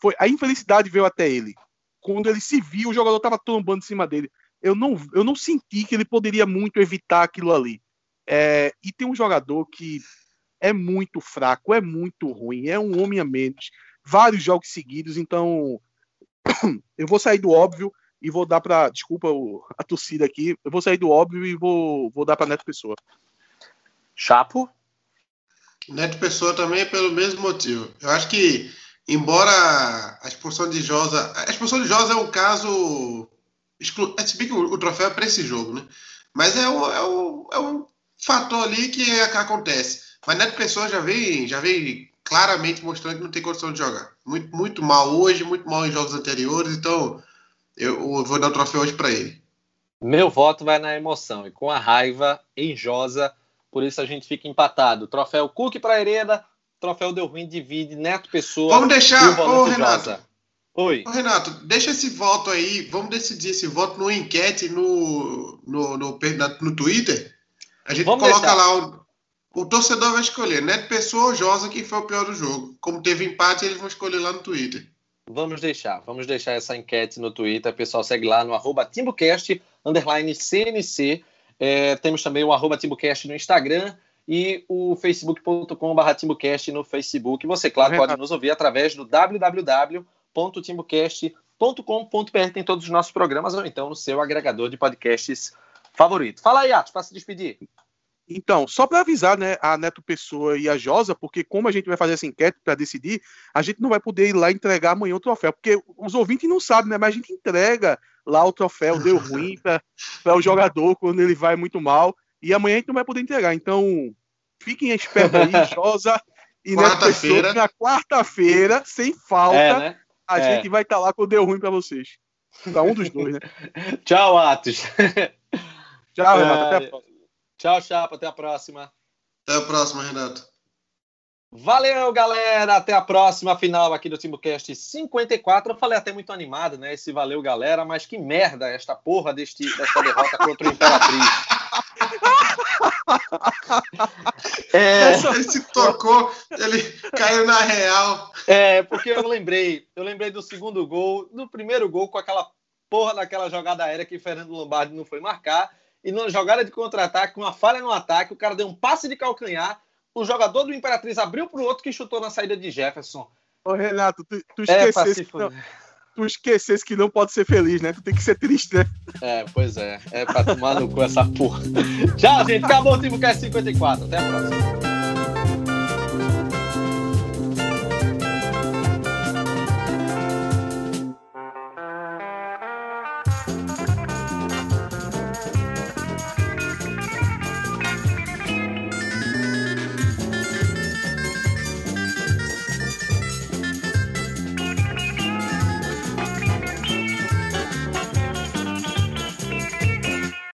foi. A infelicidade veio até ele. Quando ele se viu, o jogador estava tombando em cima dele. Eu não, eu não senti que ele poderia muito evitar aquilo ali. É, e tem um jogador que é muito fraco, é muito ruim, é um homem a menos, vários jogos seguidos, então [coughs] eu vou sair do óbvio e vou dar para desculpa a torcida aqui, eu vou sair do óbvio e vou, vou dar para Neto Pessoa.
Chapo?
Neto Pessoa também é pelo mesmo motivo. Eu acho que, embora a expulsão de Josa. A expulsão de Josa é um caso. Exclu... É, se bem que o, o troféu é para esse jogo, né? Mas é um, é um, é um fator ali que, é, que acontece. Mas Neto Pessoa já vem, já vem claramente mostrando que não tem condição de jogar. Muito, muito mal hoje, muito mal em jogos anteriores. Então, eu vou dar o troféu hoje para ele.
Meu voto vai na emoção e com a raiva em Josa, por isso a gente fica empatado. Troféu Cook para Hereda, troféu Deu Ruim divide Neto Pessoa.
Vamos deixar, ô Renato.
Josa. Oi.
Ô, Renato, deixa esse voto aí, vamos decidir esse voto no enquete no, no, no, no Twitter. A gente vamos coloca deixar. lá o, o torcedor vai escolher Neto Pessoa ou Josa, quem foi o pior do jogo. Como teve empate, eles vão escolher lá no Twitter.
Vamos deixar, vamos deixar essa enquete no Twitter. Pessoal, segue lá no arroba TimbuCast, underline CNC. É, temos também o arroba TimbuCast no Instagram e o facebook.com.br TimbuCast no Facebook. Você, claro, pode nos ouvir através do www.timbucast.com.br. Tem todos os nossos programas ou então no seu agregador de podcasts favorito. Fala aí, Atos, para se despedir.
Então, só para avisar né, a Neto Pessoa e a Josa, porque como a gente vai fazer essa enquete para decidir, a gente não vai poder ir lá entregar amanhã o troféu, porque os ouvintes não sabem, né? Mas a gente entrega lá o troféu, deu ruim para o jogador quando ele vai muito mal, e amanhã a gente não vai poder entregar. Então, fiquem espertos aí, [laughs] Josa e Neto Pessoa, na quarta-feira, sem falta, é, né? a é. gente vai estar tá lá com o deu ruim para vocês. Para um dos dois, né? [laughs]
Tchau, Atos.
Tchau, Renato. Até a próxima.
Tchau, Chapa. Até a próxima.
Até a próxima, Renato.
Valeu, galera. Até a próxima final aqui do TimbuCast 54. Eu falei até muito animado, né? Esse valeu, galera. Mas que merda esta porra deste, desta derrota contra o Imperatriz. [laughs]
é... Esse tocou, ele caiu na real.
É, porque eu lembrei, eu lembrei do segundo gol, do primeiro gol com aquela porra daquela jogada aérea que Fernando Lombardi não foi marcar e numa jogada de contra-ataque, uma falha no ataque, o cara deu um passe de calcanhar, o jogador do Imperatriz abriu para o outro que chutou na saída de Jefferson.
Ô, Renato, tu, tu é, que não, tu esquecesse que não pode ser feliz, né? Tu tem que ser triste, né?
É, pois é. É pra tomar no cu essa porra. [laughs] Tchau, gente. Acabou o Timocast 54. Até a próxima.